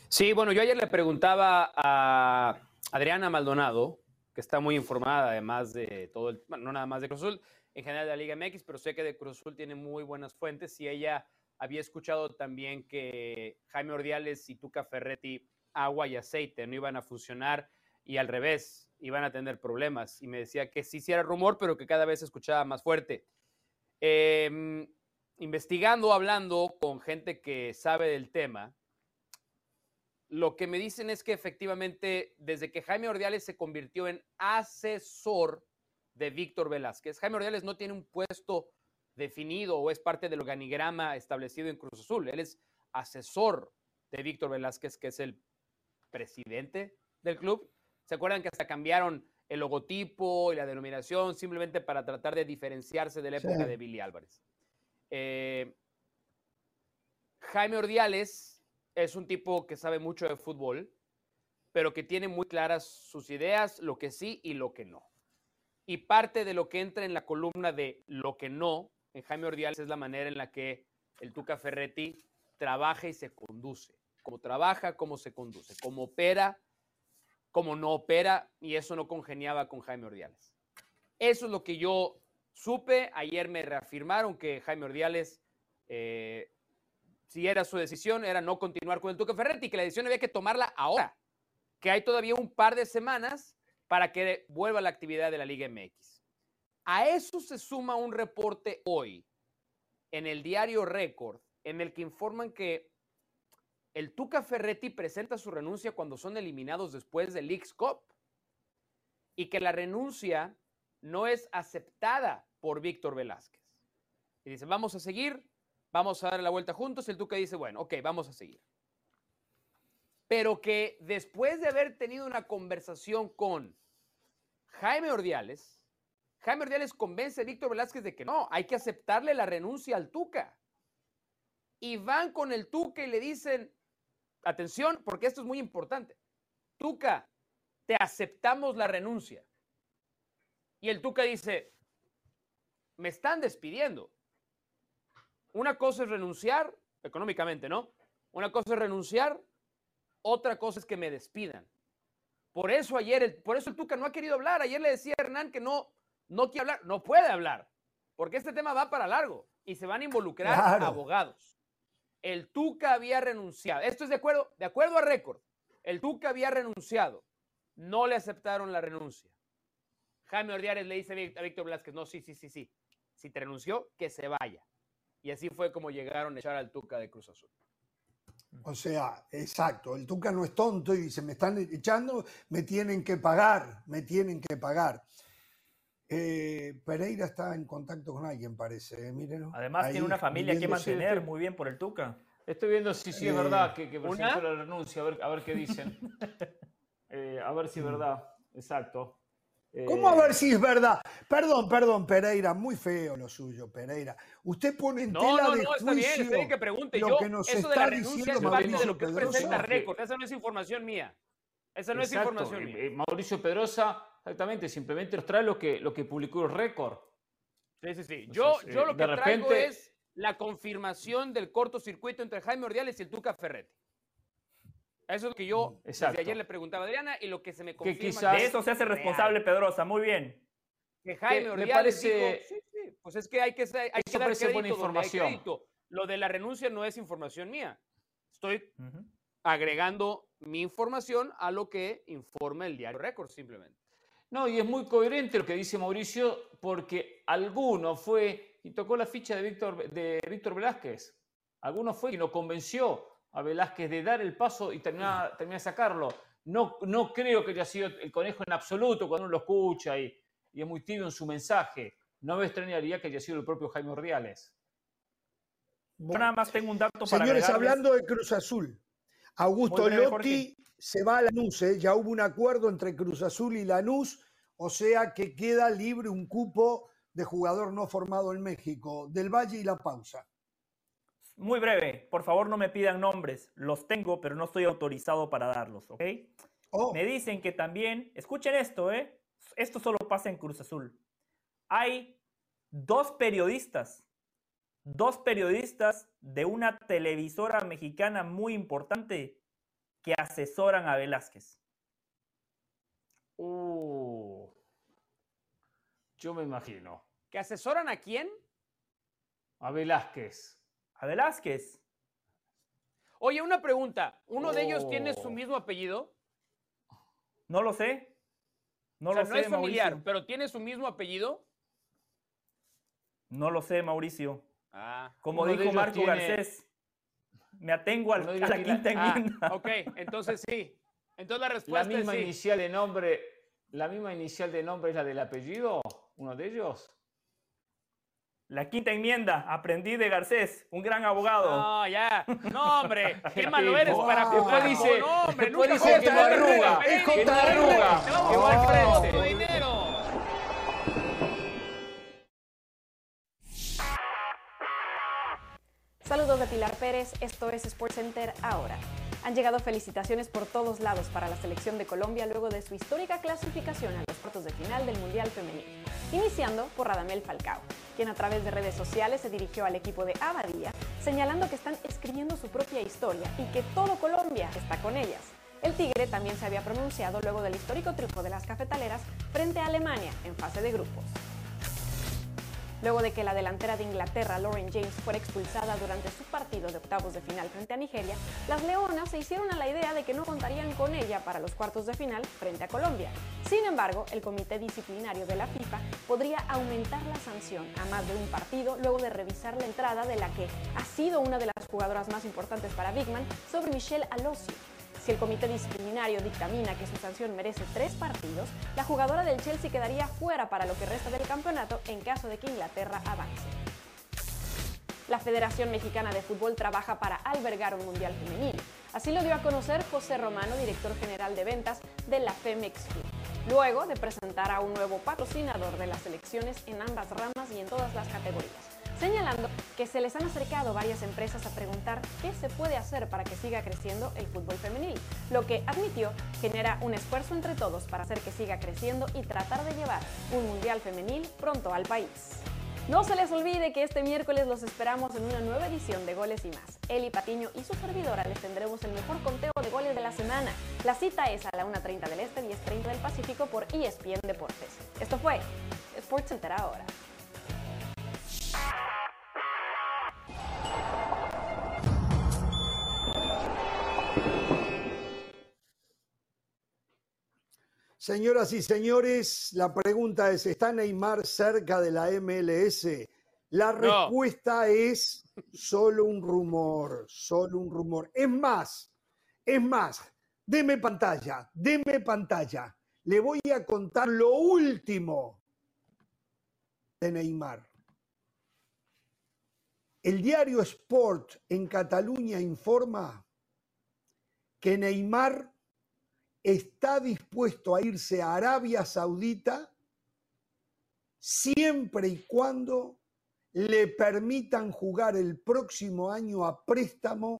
[SPEAKER 3] Sí, bueno, yo ayer le preguntaba a Adriana Maldonado, que está muy informada además de todo el, bueno, no nada más de Cruz Azul, en general de la Liga MX, pero sé que de Cruz Azul tiene muy buenas fuentes y ella había escuchado también que Jaime Ordiales y Tuca Ferretti, agua y aceite, no iban a funcionar y al revés, iban a tener problemas. Y me decía que sí, sí era rumor, pero que cada vez se escuchaba más fuerte. Em, investigando, hablando con gente que sabe del tema, lo que me dicen es que efectivamente, desde que Jaime Ordiales se convirtió en asesor de Víctor Velázquez, Jaime Ordiales no tiene un puesto definido o es parte del organigrama establecido en Cruz Azul. Él es asesor de Víctor Velázquez, que es el presidente del club. ¿Se acuerdan que hasta cambiaron el logotipo y la denominación simplemente para tratar de diferenciarse de la época de Billy Álvarez? Eh, Jaime Ordiales es un tipo que sabe mucho de fútbol, pero que tiene muy claras sus ideas, lo que sí y lo que no. Y parte de lo que entra en la columna de lo que no en Jaime Ordiales es la manera en la que el Tuca Ferretti trabaja y se conduce. Cómo trabaja, cómo se conduce, cómo opera como no opera y eso no congeniaba con Jaime Ordiales. Eso es lo que yo supe. Ayer me reafirmaron que Jaime Ordiales, eh, si era su decisión, era no continuar con el Tuca Ferretti, que la decisión había que tomarla ahora, que hay todavía un par de semanas para que vuelva la actividad de la Liga MX. A eso se suma un reporte hoy en el diario Récord, en el que informan que el Tuca Ferretti presenta su renuncia cuando son eliminados después del Leagues y que la renuncia no es aceptada por Víctor Velázquez. Y dice, vamos a seguir, vamos a dar la vuelta juntos. El Tuca dice, bueno, ok, vamos a seguir. Pero que después de haber tenido una conversación con Jaime Ordiales, Jaime Ordiales convence a Víctor Velázquez de que no, hay que aceptarle la renuncia al Tuca. Y van con el Tuca y le dicen, atención, porque esto es muy importante. Tuca, te aceptamos la renuncia. Y el Tuca dice, me están despidiendo. Una cosa es renunciar, económicamente, ¿no? Una cosa es renunciar, otra cosa es que me despidan. Por eso ayer, por eso el Tuca no ha querido hablar. Ayer le decía a Hernán que no, no quiere hablar, no puede hablar, porque este tema va para largo y se van a involucrar abogados. El Tuca había renunciado. Esto es de acuerdo, de acuerdo a récord. El Tuca había renunciado. No le aceptaron la renuncia. Jaime Ordiares le dice a Víctor Velázquez, no, sí, sí, sí, sí. Si te renunció, que se vaya. Y así fue como llegaron a echar al Tuca de Cruz Azul.
[SPEAKER 1] O sea, exacto, el Tuca no es tonto y dice, me están echando, me tienen que pagar, me tienen que pagar. Eh, Pereira está en contacto con alguien, parece, eh,
[SPEAKER 4] Además tiene una familia que mantener, muy bien por el Tuca.
[SPEAKER 2] Estoy viendo si sí, es verdad que, que presentó la renuncia, a ver, a ver qué dicen. Eh, a ver si es verdad, exacto.
[SPEAKER 1] ¿Cómo a ver si es verdad? Perdón, perdón, Pereira, muy feo lo suyo, Pereira. Usted pone en tela no, de no, está bien,
[SPEAKER 3] está bien que pregunte. Yo, eso de la renuncia es parte de lo que presenta récord. Esa no es información mía. Esa no es información mía.
[SPEAKER 2] Mauricio Pedrosa Exactamente, simplemente nos trae lo que, lo que publicó el récord.
[SPEAKER 3] Sí, sí, sí. Yo, yo lo que traigo es la confirmación del cortocircuito entre Jaime Ordiales y el Tuca Ferretti. Eso es lo que yo desde ayer le preguntaba a Adriana y lo que se me confirma.
[SPEAKER 4] de eso se hace responsable Pedrosa, muy bien.
[SPEAKER 3] Que Jaime Ordiales dijo, sí, sí, pues es que hay que, hay que dar crédito información. Lo de la renuncia no es información mía. Estoy agregando mi información a lo que informa el diario Récord, simplemente.
[SPEAKER 2] No, y es muy coherente lo que dice Mauricio, porque alguno fue y tocó la ficha de Víctor, de Víctor Velázquez. Alguno fue y lo convenció a Velázquez de dar el paso y terminar, terminar de sacarlo. No, no creo que haya sido el conejo en absoluto cuando uno lo escucha y, y es muy tibio en su mensaje. No me extrañaría que haya sido el propio Jaime Ordiales.
[SPEAKER 4] Yo nada más tengo un dato
[SPEAKER 1] para Señores, hablando de Cruz Azul, Augusto Lotti se va a Lanús, ¿eh? ya hubo un acuerdo entre Cruz Azul y Lanús, o sea que queda libre un cupo de jugador no formado en México. Del Valle y la pausa.
[SPEAKER 4] Muy breve, por favor no me pidan nombres, los tengo, pero no estoy autorizado para darlos, ¿ok? Oh. Me dicen que también, escuchen esto, ¿eh? Esto solo pasa en Cruz Azul. Hay dos periodistas, dos periodistas de una televisora mexicana muy importante que asesoran a Velázquez?
[SPEAKER 2] Uh, yo me imagino.
[SPEAKER 3] ¿Que asesoran a quién?
[SPEAKER 2] A Velázquez.
[SPEAKER 4] ¿A Velázquez?
[SPEAKER 3] Oye, una pregunta. ¿Uno de ellos tiene su oh. mismo apellido?
[SPEAKER 4] No lo sé. No lo
[SPEAKER 3] no es familiar, pero tiene su mismo apellido.
[SPEAKER 4] No lo sé, Mauricio. Ah, Como dijo Marco Garcés, me atengo al, a la quinta ah, enmienda.
[SPEAKER 3] ok, entonces sí. Entonces la respuesta
[SPEAKER 2] la misma
[SPEAKER 3] es
[SPEAKER 2] inicial de nombre, la misma inicial de nombre es la del apellido, uno de ellos.
[SPEAKER 4] La quinta enmienda, aprendí de Garcés, un gran abogado.
[SPEAKER 3] No, ya. No, hombre, qué malo eres para jugar.
[SPEAKER 2] Después dice,
[SPEAKER 3] no, hombre,
[SPEAKER 2] después dice que no arruga, que no arruga.
[SPEAKER 3] Te vamos a frente. dinero.
[SPEAKER 5] Saludos de Pilar Pérez, esto es SportsCenter ahora. Han llegado felicitaciones por todos lados para la selección de Colombia luego de su histórica clasificación a los cuartos de final del Mundial Femenino, iniciando por Radamel Falcao, quien a través de redes sociales se dirigió al equipo de Abadía, señalando que están escribiendo su propia historia y que todo Colombia está con ellas. El Tigre también se había pronunciado luego del histórico triunfo de las cafetaleras frente a Alemania en fase de grupos. Luego de que la delantera de Inglaterra, Lauren James, fuera expulsada durante su partido de octavos de final frente a Nigeria, las Leonas se hicieron a la idea de que no contarían con ella para los cuartos de final frente a Colombia. Sin embargo, el Comité Disciplinario de la FIFA podría aumentar la sanción a más de un partido luego de revisar la entrada de la que ha sido una de las jugadoras más importantes para Bigman sobre Michelle Alossi. Si el comité disciplinario dictamina que su sanción merece tres partidos, la jugadora del Chelsea quedaría fuera para lo que resta del campeonato en caso de que Inglaterra avance. La Federación Mexicana de Fútbol trabaja para albergar un Mundial femenino. Así lo dio a conocer José Romano, director general de ventas de la Femex luego de presentar a un nuevo patrocinador de las selecciones en ambas ramas y en todas las categorías, señalando que se les han acercado varias empresas a preguntar qué se puede hacer para que siga creciendo el fútbol femenil, lo que admitió genera un esfuerzo entre todos para hacer que siga creciendo y tratar de llevar un mundial femenil pronto al país. No se les olvide que este miércoles los esperamos en una nueva edición de Goles y más. Eli Patiño y su servidora les tendremos el mejor conteo de goles de la semana. La cita es a la 1.30 del Este, y 10.30 del Pacífico por ESPN Deportes. Esto fue SportsCenter ahora.
[SPEAKER 1] Señoras y señores, la pregunta es, ¿está Neymar cerca de la MLS? La respuesta es solo un rumor, solo un rumor. Es más, es más, deme pantalla, deme pantalla. Le voy a contar lo último de Neymar. El diario Sport en Cataluña informa que Neymar está dispuesto a irse a Arabia Saudita siempre y cuando le permitan jugar el próximo año a préstamo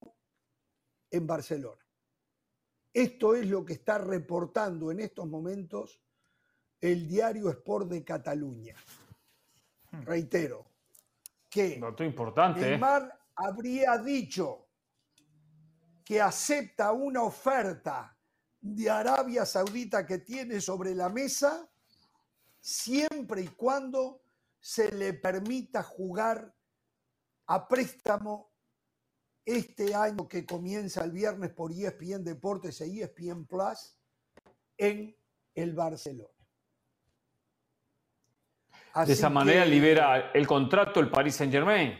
[SPEAKER 1] en Barcelona. Esto es lo que está reportando en estos momentos el diario Sport de Cataluña. Hmm. Reitero que
[SPEAKER 2] importante, ¿eh?
[SPEAKER 1] Neymar habría dicho que acepta una oferta de Arabia Saudita que tiene sobre la mesa, siempre y cuando se le permita jugar a préstamo este año que comienza el viernes por ESPN Deportes e ESPN Plus en el Barcelona.
[SPEAKER 2] De esa manera libera el contrato el Paris Saint Germain.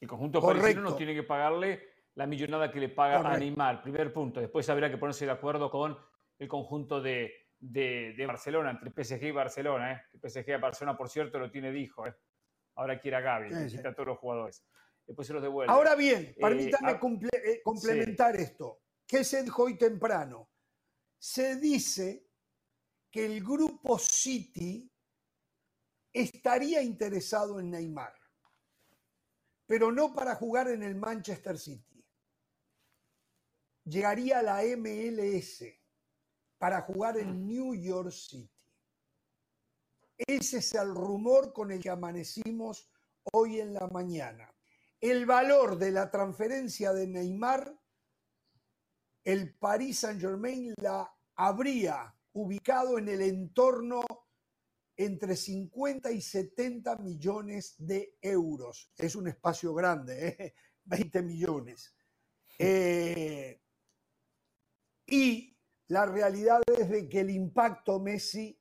[SPEAKER 2] El conjunto parisino no tiene que pagarle la millonada que le paga a Neymar, primer punto. Después habrá que ponerse de acuerdo con el conjunto de, Barcelona, entre PSG y Barcelona. ¿eh? El PSG a Barcelona, por cierto, lo tiene dijo. ¿eh? Ahora quiere a Gaby, necesita a todos los jugadores. Después se los devuelve.
[SPEAKER 1] Ahora bien, eh, permítame eh, complementar esto. ¿Qué se dijo hoy temprano? Se dice que el grupo City estaría interesado en Neymar, pero no para jugar en el Manchester City llegaría a la MLS para jugar en New York City. Ese es el rumor con el que amanecimos hoy en la mañana. El valor de la transferencia de Neymar, el Paris Saint-Germain la habría ubicado en el entorno entre 50 y 70 millones de euros. Es un espacio grande, ¿eh? 20 millones. Eh, y la realidad es de que el impacto Messi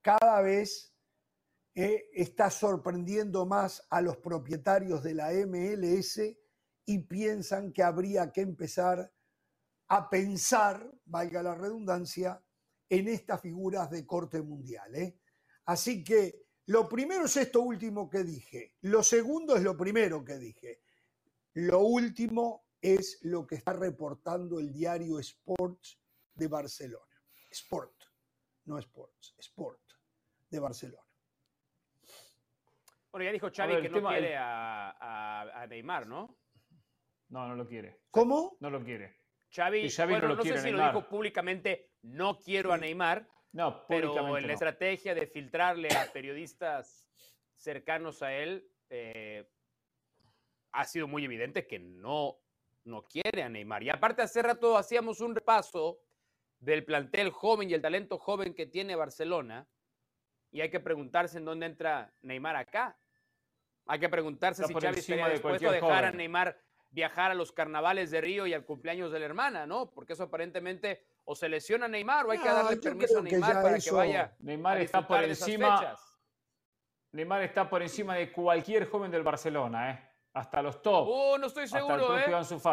[SPEAKER 1] cada vez eh, está sorprendiendo más a los propietarios de la MLS y piensan que habría que empezar a pensar, valga la redundancia, en estas figuras de corte mundial. ¿eh? Así que lo primero es esto último que dije. Lo segundo es lo primero que dije. Lo último es lo que está reportando el diario Sports de Barcelona. Sport, no Sports, Sport de Barcelona.
[SPEAKER 3] Bueno, ya dijo Xavi que no quiere a, Neymar, ¿no?
[SPEAKER 2] No, no lo quiere.
[SPEAKER 1] ¿Cómo?
[SPEAKER 2] No lo quiere.
[SPEAKER 3] Xavi, no, lo sé si lo dijo públicamente, no quiero a Neymar, no, pero en la estrategia de filtrarle a periodistas cercanos a él, eh, ha sido muy evidente que no no quiere a Neymar. Y aparte, hace rato hacíamos un repaso del plantel joven y el talento joven que tiene Barcelona. Y hay que preguntarse en dónde entra Neymar acá. Hay que preguntarse si Xavi estaría dispuesto a dejar a Neymar viajar a los carnavales de Río y al cumpleaños de la hermana, ¿no? Porque eso aparentemente o se lesiona a Neymar o hay que darle permiso a Neymar para que vaya.
[SPEAKER 2] Neymar está por encima. Neymar está por encima de cualquier joven del Barcelona, ¿eh? hasta los top.
[SPEAKER 3] Oh, no estoy seguro, ¿eh?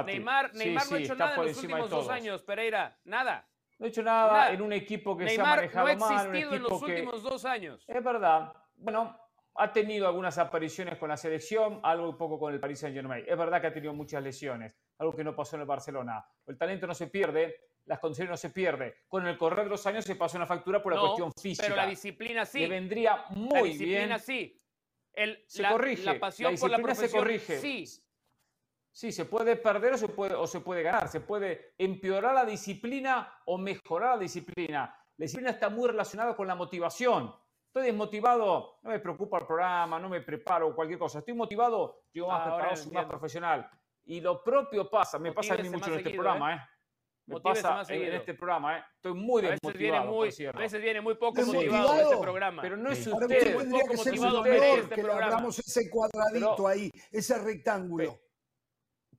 [SPEAKER 3] Neymar, Neymar no ha hecho nada en los últimos dos años, Pereira. Nada.
[SPEAKER 2] No ha hecho nada, en un equipo que se ha manejado
[SPEAKER 3] no ha existido en los últimos dos años.
[SPEAKER 2] Es verdad. Bueno, ha tenido algunas apariciones con la selección, algo un poco con el Paris Saint Germain. Es verdad que ha tenido muchas lesiones, algo que no pasó en el Barcelona. El talento no se pierde, las condiciones no se pierde. Con el correr de los años se pasa una factura por la cuestión física.
[SPEAKER 3] Pero la disciplina sí. Le
[SPEAKER 2] vendría muy bien. La
[SPEAKER 3] disciplina sí.
[SPEAKER 2] El, se corrige. La pasión por la profesión se corrige.
[SPEAKER 3] Sí.
[SPEAKER 2] Sí, se puede perder o se puede, o se puede ganar. Se puede empeorar la disciplina o mejorar la disciplina. La disciplina está muy relacionada con la motivación. Estoy desmotivado, no me preocupa el programa, no me preparo cualquier cosa. Estoy motivado, llego más preparado, soy más profesional. Y lo propio pasa, me pasa a mí mucho en este programa, ¿eh? ¿eh? Me pasa en este programa, ¿eh? Estoy muy desmotivado.
[SPEAKER 3] A veces viene muy, a veces viene muy poco motivado, en este programa.
[SPEAKER 2] Pero no es usted.
[SPEAKER 1] Tendría que ser motivado este que le hagamos ese cuadradito ahí, ese rectángulo.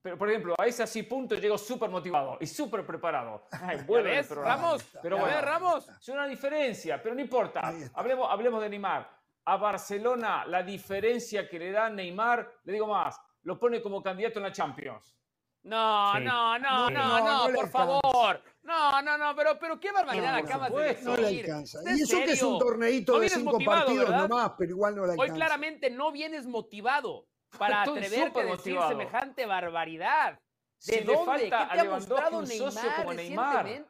[SPEAKER 2] Pero, por ejemplo, a ese así punto llego súper motivado y súper preparado.
[SPEAKER 3] Ay, ves, Ramos, pero bueno, Ramos.
[SPEAKER 2] Es una diferencia, pero no importa. Hablemos, hablemos de Neymar. A Barcelona, la diferencia que le da Neymar, le digo más, lo pone como candidato en la Champions.
[SPEAKER 3] No, no, no, no, no, por favor. No, no, no, pero, pero qué barbaridad acabas de decir.
[SPEAKER 1] No le alcanza. Y eso que es un torneito de cinco partidos nomás, pero igual no le alcanza.
[SPEAKER 3] Hoy claramente no vienes motivado para atreverte a decir semejante barbaridad? ¿De
[SPEAKER 2] si
[SPEAKER 3] dónde?
[SPEAKER 2] Falta
[SPEAKER 3] ¿Qué te
[SPEAKER 2] ha mostrado un socio como Neymar?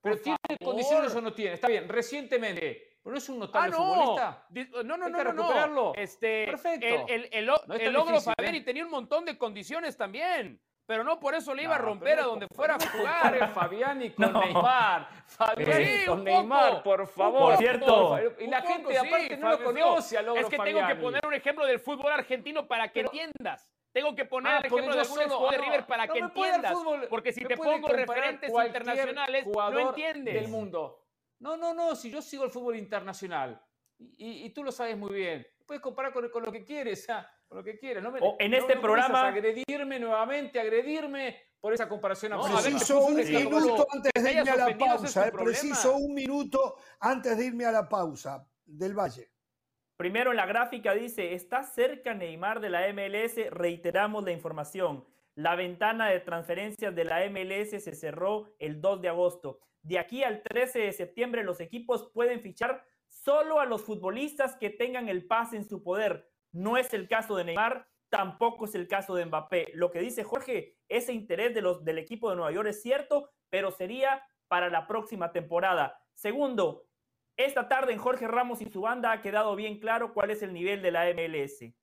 [SPEAKER 2] Pero tiene condiciones o no tiene. Está bien, recientemente. ¿Pero no es un notable
[SPEAKER 3] ah,
[SPEAKER 2] no. futbolista?
[SPEAKER 3] No, no, no, no, no. Este, Perfecto. El, el, el, logro Fabián ¿eh? y tenía un montón de condiciones también. Pero no por eso le iba a romper a donde fuera a jugar.
[SPEAKER 2] Fabiani con Neymar. Fabiani con Neymar, por favor.
[SPEAKER 4] Por cierto.
[SPEAKER 2] Y la gente aparte no lo conoce a Logro
[SPEAKER 3] Es que tengo que poner un ejemplo del fútbol argentino para que entiendas. Tengo que poner ah, el ejemplo de algún jugador de River para que entiendas. porque si te pongo referentes internacionales, no entiendes.
[SPEAKER 2] Del mundo. No, no, no. Si yo sigo el fútbol internacional. Y, tú lo sabes muy bien. Puedes comparar con, lo que quieres lo que quieras. No me,
[SPEAKER 4] en este programa.
[SPEAKER 2] Agredirme nuevamente, agredirme por esa comparación
[SPEAKER 1] no, Preciso un minuto antes de irme a la pausa. preciso un minuto antes de irme a la pausa del Valle.
[SPEAKER 4] Primero en la gráfica dice, está cerca Neymar de la MLS, reiteramos la información. La ventana de transferencias de la MLS se cerró el 2 de agosto. De aquí al 13 de septiembre los equipos pueden fichar solo a los futbolistas que tengan el pase en su poder. No es el caso de Neymar, tampoco es el caso de Mbappé. Lo que dice Jorge, ese interés de los, del equipo de Nueva York es cierto, pero sería para la próxima temporada. Segundo, esta tarde en Jorge Ramos y su banda ha quedado bien claro cuál es el nivel de la MLS.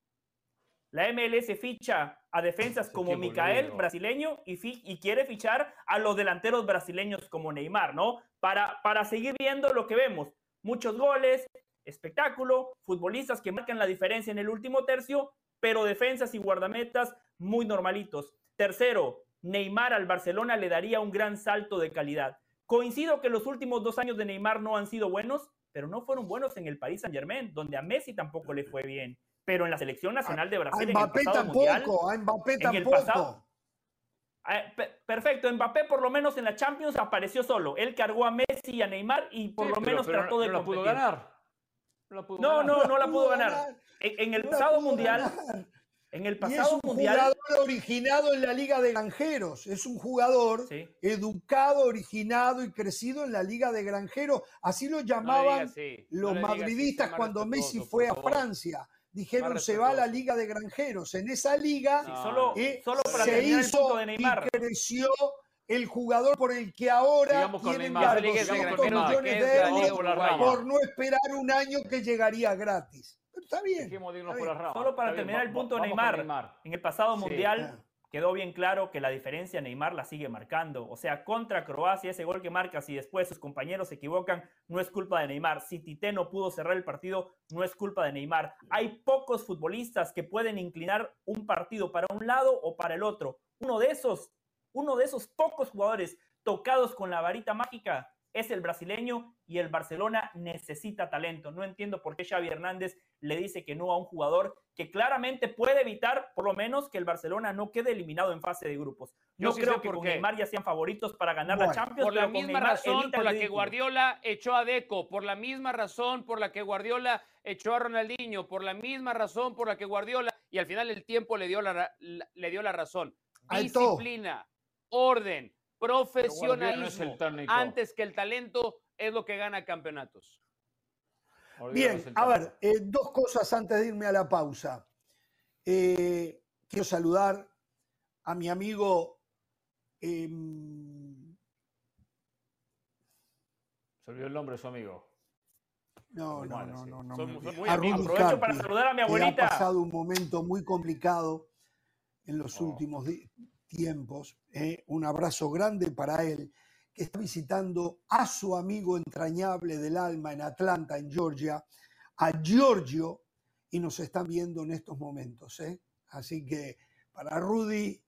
[SPEAKER 4] La MLS ficha a defensas como Micael, brasileño, y, y, quiere fichar a los delanteros brasileños como Neymar, ¿no? Para, para seguir viendo lo que vemos. Muchos goles, espectáculo, futbolistas que marcan la diferencia en el último tercio, pero defensas y guardametas muy normalitos. Tercero, Neymar al Barcelona le daría un gran salto de calidad. Coincido que los últimos dos años de Neymar no han sido buenos, pero no fueron buenos en el Paris Saint Germain, donde a Messi tampoco le fue bien. Pero en la selección nacional de Brasil,
[SPEAKER 1] en el pasado tampoco, mundial, a Mbappé en el pasado,
[SPEAKER 4] perfecto, Mbappé por lo menos en la Champions apareció solo. Él cargó a Messi y a Neymar y por lo menos trató de
[SPEAKER 2] no pudo ganar.
[SPEAKER 4] No, no, no, la pudo ganar. En, el pasado mundial. En el pasado
[SPEAKER 1] es un
[SPEAKER 4] mundial.
[SPEAKER 1] jugador originado en la Liga de Granjeros. Es un jugador educado, originado y crecido en la Liga de Granjeros. Así lo llamaban los madridistas cuando Messi fue a Francia. Dijeron se va a la Liga de Granjeros. En esa liga
[SPEAKER 4] solo, eh, solo para se hizo de Neymar.
[SPEAKER 1] y creció el jugador por el que ahora 200 millones de euros por no esperar un año que llegaría gratis. está bien.
[SPEAKER 4] Solo para terminar el punto de Neymar, En el pasado mundial quedó bien claro que la diferencia Neymar la sigue marcando. O sea, contra Croacia, ese gol que marca, si después sus compañeros se equivocan, no es culpa de Neymar. Si Tite no pudo cerrar el partido, no es culpa de Neymar. Hay pocos futbolistas que pueden inclinar un partido para un lado o para el otro. Uno de esos uno de esos pocos jugadores tocados con la varita mágica es el brasileño y el Barcelona necesita talento. No entiendo por qué Xavi Hernández le dice que no a un jugador que claramente puede evitar, por lo menos, que el Barcelona no quede eliminado en fase de grupos. Yo, creo que con Neymar ya sean favoritos para ganar la Champions.
[SPEAKER 3] Por la misma razón por la que Guardiola echó a Deco, por la misma razón por la que Guardiola echó a Ronaldinho, por la misma razón por la que Guardiola, y al final el tiempo le dio la, le dio la razón. Disciplina orden, profesionalismo, antes que el talento, es lo que gana campeonatos.
[SPEAKER 1] Bien, a ver, eh, dos cosas antes de irme a la pausa. Eh, quiero saludar a mi amigo em,
[SPEAKER 2] Se olvidó el nombre de su amigo.
[SPEAKER 1] No, no, no, no, no.
[SPEAKER 4] muy Aprovecho para saludar a mi abuelita.
[SPEAKER 1] Ha pasado un momento muy complicado en los oh. últimos tiempos. ¿eh? Un abrazo grande para él, que está visitando a su amigo entrañable del alma en Atlanta, en Georgia, a Giorgio, y nos están viendo en estos momentos. ¿eh? Así que para Rudy,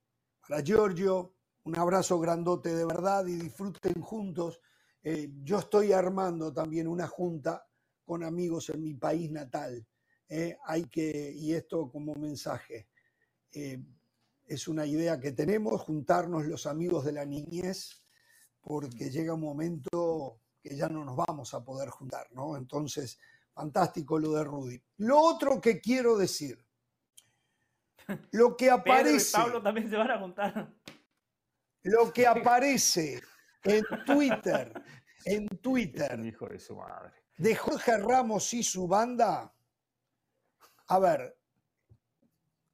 [SPEAKER 1] para Giorgio, un abrazo grandote de verdad y disfruten juntos. Eh, yo estoy armando también una junta con amigos en mi país natal. ¿eh? hay que, y esto como mensaje, eh, es una idea que tenemos, juntarnos los amigos de la niñez, porque llega un momento que ya no nos vamos a poder juntar, ¿no? Entonces, fantástico lo de Rudy. Lo otro que quiero decir, lo que aparece...
[SPEAKER 4] Pablo también se van a juntar.
[SPEAKER 1] Lo que aparece en Twitter, en Twitter,
[SPEAKER 2] hijo de su madre
[SPEAKER 1] de Jorge Ramos y su banda, a ver,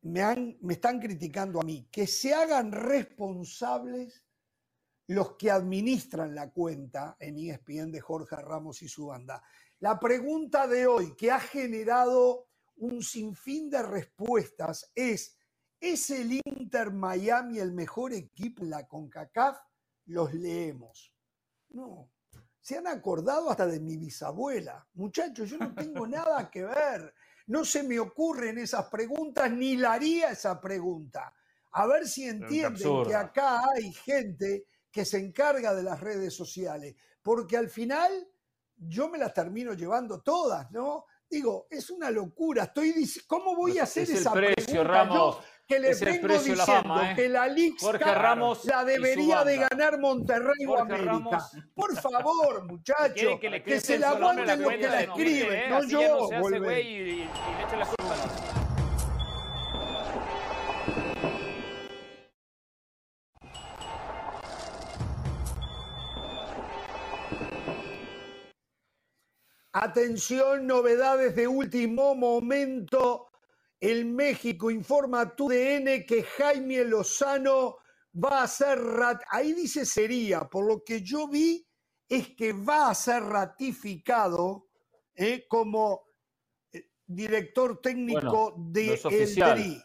[SPEAKER 1] me, han, me están criticando a mí, que se hagan responsables los que administran la cuenta en ESPN de Jorge Ramos y su banda. La pregunta de hoy, que ha generado un sinfín de respuestas, es, ¿es el Inter Miami el mejor equipo en la CONCACAF? Los leemos. No, se han acordado hasta de mi bisabuela. Muchachos, yo no tengo nada que ver. No se me ocurren esas preguntas, ni la haría esa pregunta. A ver si entienden que acá hay gente que se encarga de las redes sociales, porque al final yo me las termino llevando todas, ¿no? Digo, es una locura. Estoy ¿cómo voy a hacer esa precio, pregunta? Que le vengo diciendo ¿eh? que la Liga la debería de ganar Monterrey o América. Por favor, muchachos, que, se la aguanten los que la escriben, no, yo. Atención, novedades de último momento el México informa a TUDN que Jaime Lozano va a ser, ahí dice sería, por lo que yo vi es que va a ser ratificado eh, como eh, director técnico de el TRI.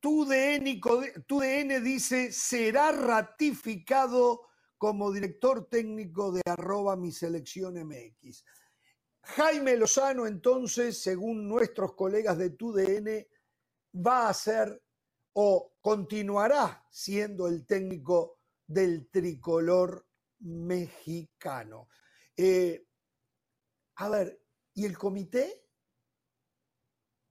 [SPEAKER 1] TUDN, dice será ratificado como director técnico de arroba mi selección MX. Jaime Lozano, entonces, según nuestros colegas de TUDN, va a ser o continuará siendo el técnico del tricolor mexicano. Eh, a ver, ¿y el comité?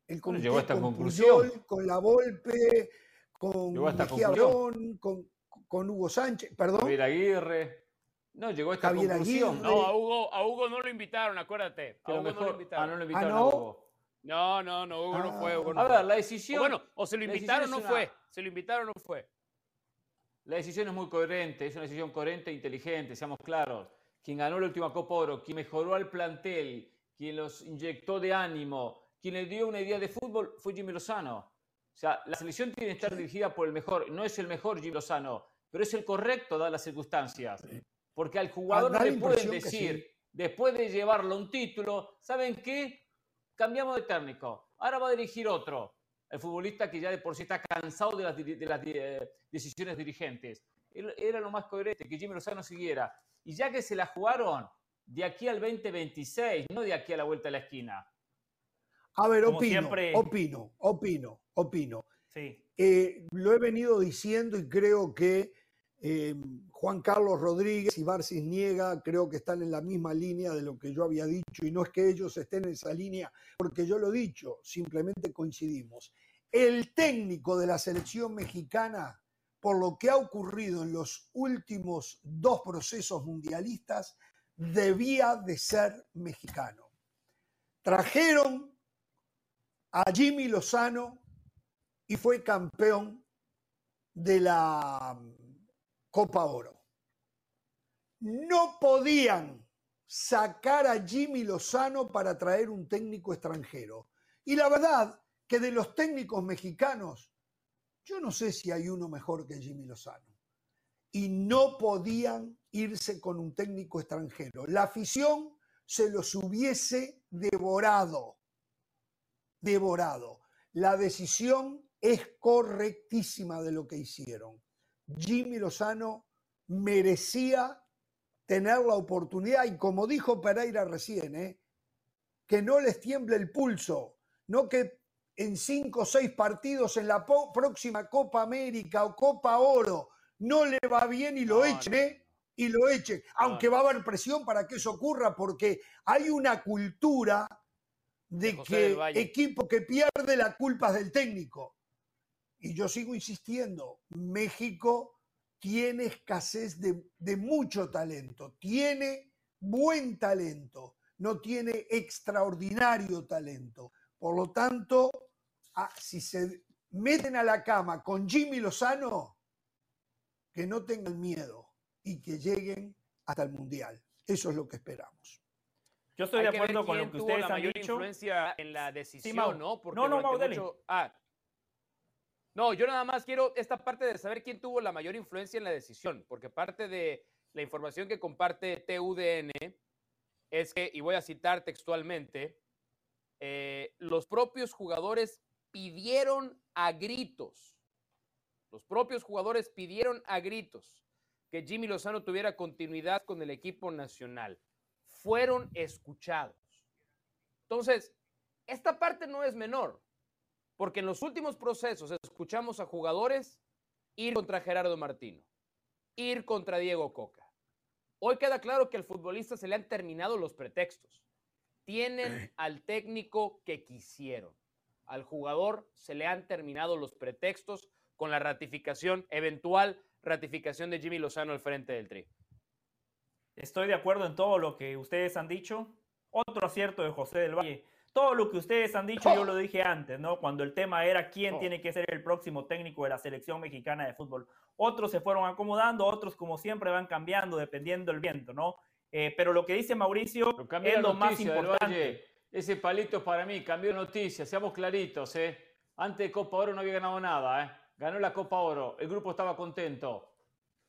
[SPEAKER 2] El comité llegó a esta con conclusión.
[SPEAKER 1] con la Volpe, con Mejía con, con, Hugo Sánchez, perdón.
[SPEAKER 2] Aguirre. No, llegó a esta conclusión.
[SPEAKER 7] No, a Hugo, a Hugo no lo invitaron, acuérdate. A Hugo no lo invitaron.
[SPEAKER 2] Ah, no lo invitaron a Hugo.
[SPEAKER 7] No, no, no, Hugo no fue. Hugo
[SPEAKER 2] a ver, la decisión.
[SPEAKER 7] bueno, o se lo invitaron o no fue. Se lo invitaron o no fue.
[SPEAKER 2] La decisión es muy coherente, es una decisión coherente e inteligente, seamos claros. Quien ganó la última Copa Oro, quien mejoró al plantel, quien los inyectó de ánimo, quien le dio una idea de fútbol fue Jimmy Lozano. O sea, la selección tiene que estar dirigida por el mejor. No es el mejor Jimmy Lozano, pero es el correcto dadas las circunstancias. Porque al jugador no le pueden decir, después de llevarlo un título, ¿saben qué? Cambiamos de técnico. Ahora va a dirigir otro. El futbolista que ya de por sí está cansado de las, de las eh, decisiones dirigentes. Era lo más coherente, que Jimmy Lozano siguiera. Y ya que se la jugaron, de aquí al 2026, no de aquí a la vuelta de la esquina.
[SPEAKER 1] A ver, opino, opino, opino, opino. Sí. Eh, lo he venido diciendo y creo que eh, Juan Carlos Rodríguez y Barcis Niega creo que están en la misma línea de lo que yo había dicho y no es que ellos estén en esa línea porque yo lo he dicho, simplemente coincidimos. El técnico de la selección mexicana, por lo que ha ocurrido en los últimos dos procesos mundialistas, debía de ser mexicano. Trajeron a Jimmy Lozano y fue campeón de la Copa Oro. No podían sacar a Jimmy Lozano para traer un técnico extranjero. Y la verdad que de los técnicos mexicanos, yo no sé si hay uno mejor que Jimmy Lozano. Y no podían irse con un técnico extranjero. La afición se los hubiese devorado, devorado. La decisión es correctísima de lo que hicieron. Jimmy Lozano merecía tener la oportunidad y como dijo Pereira recién, ¿eh? que no les tiemble el pulso, no que en cinco o seis partidos en la próxima Copa América o Copa Oro no le va bien y lo echen, ¿eh? Y lo echen, aunque va a haber presión para que eso ocurra, porque hay una cultura de, que equipo que pierde la culpa es del técnico. Y yo sigo insistiendo, México tiene escasez de, de mucho talento, tiene buen talento no tiene extraordinario talento. Por lo tanto, ah, si se meten a la cama con Jimmy Lozano, que no tengan miedo y que lleguen hasta el Mundial. Eso es lo que esperamos.
[SPEAKER 3] Yo estoy de acuerdo con lo que ustedes la han mayor dicho. influencia en la decisión, ¿no?
[SPEAKER 4] Porque no, no, mucho...
[SPEAKER 3] ah. No, yo nada más quiero esta parte de saber quién tuvo la mayor influencia en la decisión, porque parte de la información que comparte TUDN es que, y voy a citar textualmente, eh, los propios jugadores pidieron a gritos, los propios jugadores pidieron a gritos que Jimmy Lozano tuviera continuidad con el equipo nacional. Fueron escuchados. Entonces, esta parte no es menor, porque en los últimos procesos escuchamos a jugadores ir contra Gerardo Martino, ir contra Diego Coca, Hoy queda claro que al futbolista se le han terminado los pretextos. Tienen al técnico que quisieron. Al jugador se le han terminado los pretextos con la ratificación, eventual ratificación de Jimmy Lozano al frente del Tri.
[SPEAKER 4] Estoy de acuerdo en todo lo que ustedes han dicho. Otro acierto de José del Valle. Todo lo que ustedes han dicho, yo lo dije antes, ¿no? Cuando el tema era quién oh. tiene que ser el próximo técnico de la selección mexicana de fútbol. Otros se fueron acomodando, otros, como siempre, van cambiando dependiendo del viento, ¿no? Eh, pero lo que dice Mauricio es lo más importante.
[SPEAKER 2] Ese palito es para mí, cambió noticia, seamos claritos, ¿eh? Antes de Copa Oro no había ganado nada, ¿eh? Ganó la Copa Oro, el grupo estaba contento.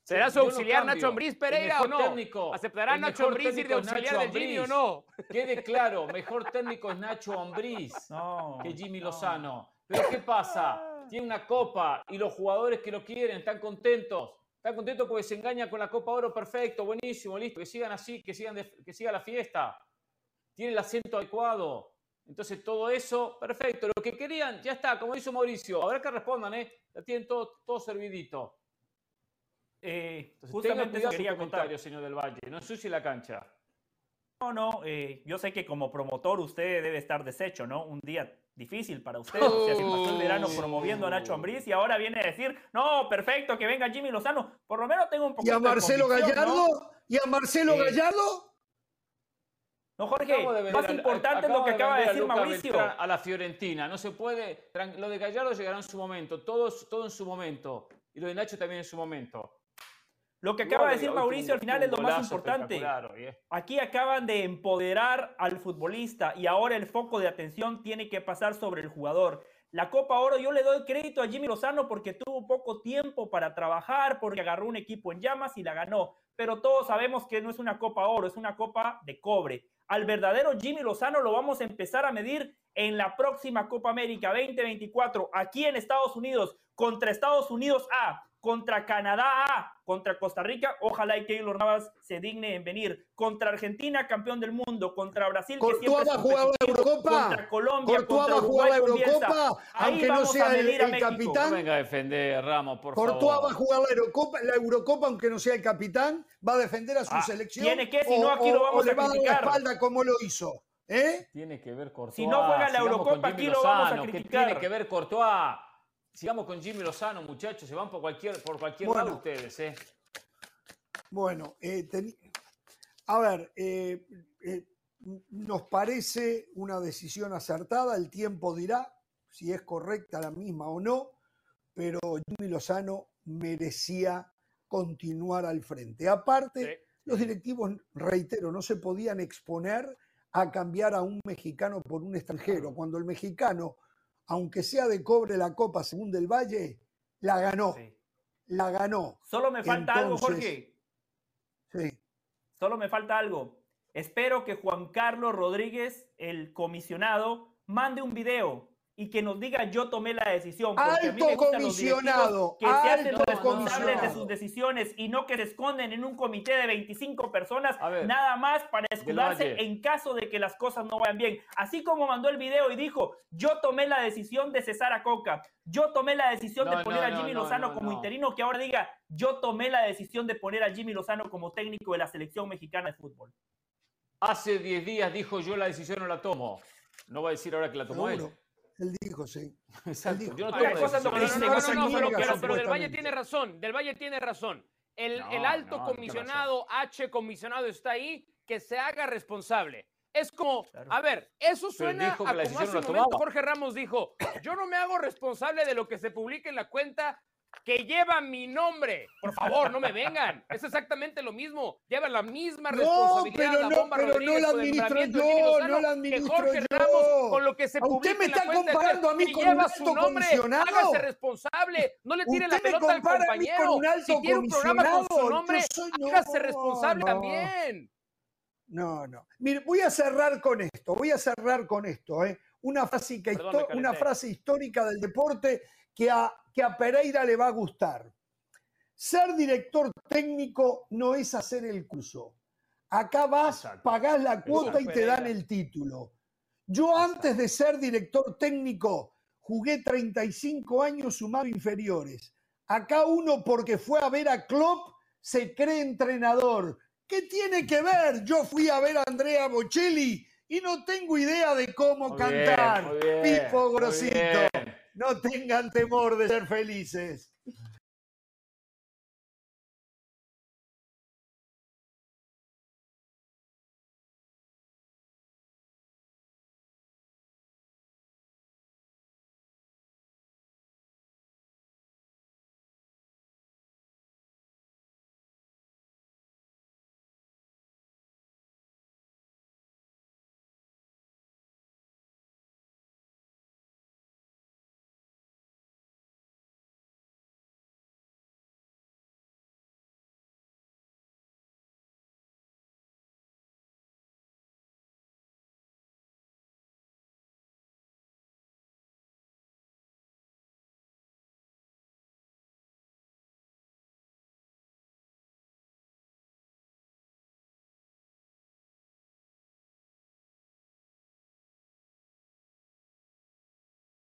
[SPEAKER 3] ¿Será su auxiliar Nacho Ambriz Pereira o no? Técnico, ¿Aceptará Nacho Ambriz ir de auxiliar de Jimmy o no?
[SPEAKER 2] Quede claro, mejor técnico es Nacho Ambriz que Jimmy Lozano. Pero ¿qué pasa? Tiene una copa y los jugadores que lo quieren están contentos. Están contentos porque se engaña con la Copa Oro, perfecto, buenísimo, listo, que sigan así, que sigan que siga la fiesta. Tiene el acento adecuado. Entonces todo eso, perfecto. Lo que querían, ya está, como hizo Mauricio. Habrá que respondan, ¿eh? Ya tienen todo, todo servidito.
[SPEAKER 4] Eh, justamente eso quería contar.
[SPEAKER 2] señor del Valle. No ensucie la cancha.
[SPEAKER 4] No, no, eh, yo sé que como promotor usted debe estar deshecho, ¿no? Un día difícil para usted. O sea, se pasó el verano promoviendo a Nacho Ambriz y ahora viene a decir, no, perfecto, que venga Jimmy Lozano. Por lo menos tengo un poco
[SPEAKER 1] ¿Y a Marcelo Gallardo? ¿Y a Marcelo eh, Gallardo?
[SPEAKER 4] No, Jorge, más importante es lo que acaba de, decir Mauricio.
[SPEAKER 2] A la Fiorentina, no se puede. Lo de Gallardo llegará en su momento, todo, todo en su momento. Y lo de Nacho también en su momento.
[SPEAKER 4] Lo que acaba de decir Mauricio al final es lo más importante. Aquí acaban de empoderar al futbolista y ahora el foco de atención tiene que pasar sobre el jugador. La Copa Oro yo le doy crédito a Jimmy Lozano porque tuvo poco tiempo para trabajar, porque agarró un equipo en llamas y la ganó. Pero todos sabemos que no es una Copa Oro, es una Copa de cobre. Al verdadero Jimmy Lozano lo vamos a empezar a medir en la próxima Copa América 2024 aquí en Estados Unidos contra Estados Unidos A contra Canadá, contra Costa Rica, ojalá y Keylor Navas se digne en venir, contra Argentina, campeón del mundo, contra Brasil,
[SPEAKER 1] que siempre va a jugar la Eurocopa,
[SPEAKER 4] contra Colombia, contra
[SPEAKER 1] Uruguay, va a jugar la Eurocopa, aunque no sea el, el capitán.
[SPEAKER 2] No venga a defender, Ramos, por favor.
[SPEAKER 1] va a jugar la Eurocopa, la Eurocopa, aunque no sea el capitán, va a defender a su ah, selección.
[SPEAKER 4] Tiene que, si no aquí lo vamos a criticar.
[SPEAKER 1] la espalda como lo hizo. ¿Eh?
[SPEAKER 2] Tiene que ver Courtois.
[SPEAKER 4] Si no juega la Eurocopa, aquí lo vamos a criticar.
[SPEAKER 2] tiene que ver Courtois? Sigamos con Jimmy Lozano, muchachos. Se van por cualquier, por cualquier lado ustedes, ¿eh?
[SPEAKER 1] Bueno, eh, a ver, eh, nos parece una decisión acertada. El tiempo dirá si es correcta la misma o no, pero Jimmy Lozano merecía continuar al frente. Aparte, los directivos, reitero, no se podían exponer a cambiar a un mexicano por un extranjero. Cuando el mexicano aunque sea de cobre la Copa según del Valle, la ganó. La ganó.
[SPEAKER 4] Solo me falta algo, Jorge. Sí. Solo me falta algo. Espero que Juan Carlos Rodríguez, el comisionado, mande un video y que nos diga yo tomé la decisión.
[SPEAKER 1] Porque alto a comisionado.
[SPEAKER 4] que se hacen responsables de sus decisiones y no que se esconden en un comité de 25 personas nada más para escudarse en caso de que las cosas no vayan bien. Así como mandó el video y dijo, yo tomé la decisión de cesar a Coca, yo tomé la decisión de poner a Jimmy Lozano como interino, que ahora diga, yo tomé la decisión de poner a Jimmy Lozano como técnico de la selección mexicana de fútbol.
[SPEAKER 2] Hace 10 días dijo yo la decisión no la tomo. No va a decir ahora que la tomó él.
[SPEAKER 1] Él dijo, sí.
[SPEAKER 3] Exacto. Yo no tomo cosas no, no, no, pero, pero, Del Valle tiene razón. Del Valle tiene razón. El, el alto comisionado, H comisionado está ahí, que se haga responsable. Es como, a ver, eso suena a como hace un momento Jorge Ramos dijo, yo no me hago responsable de lo que se publique en la cuenta que lleva mi nombre. Por favor, no me vengan. Es exactamente lo mismo. Lleva la misma responsabilidad
[SPEAKER 1] no,
[SPEAKER 3] la bomba
[SPEAKER 1] pero
[SPEAKER 3] Rodríguez
[SPEAKER 1] no la administro yo, no la administro
[SPEAKER 3] que Jorge
[SPEAKER 1] yo.
[SPEAKER 3] Ramos con lo que se publica
[SPEAKER 1] Usted me está comparando a mí con un alto
[SPEAKER 3] nombre.
[SPEAKER 1] comisionado.
[SPEAKER 3] Hágase responsable. No le tire la pelota al
[SPEAKER 1] compara a mí
[SPEAKER 3] compañero.
[SPEAKER 1] con un alto
[SPEAKER 3] si tiene un programa con su nombre,
[SPEAKER 1] soy- no,
[SPEAKER 3] hágase responsable
[SPEAKER 1] no.
[SPEAKER 3] también.
[SPEAKER 1] No, no. Mire, voy a cerrar con esto, voy a cerrar con esto. ¿eh? Una, frase
[SPEAKER 3] Perdón,
[SPEAKER 1] una frase histórica del deporte que a, que a Pereira le va a gustar. Ser director técnico no es hacer el curso. Acá vas,
[SPEAKER 2] Exacto.
[SPEAKER 1] pagás la cuota y te dan el título. Yo antes de ser director técnico jugué 35 años sumado inferiores. Acá uno porque fue a ver a Klopp se cree entrenador. ¿Qué tiene que ver? Yo fui a ver a Andrea Bocelli y no tengo idea de cómo
[SPEAKER 2] Muy
[SPEAKER 1] cantar.
[SPEAKER 2] bien,
[SPEAKER 1] Pipo Grosito.
[SPEAKER 2] bien.
[SPEAKER 1] No tengan temor de ser felices.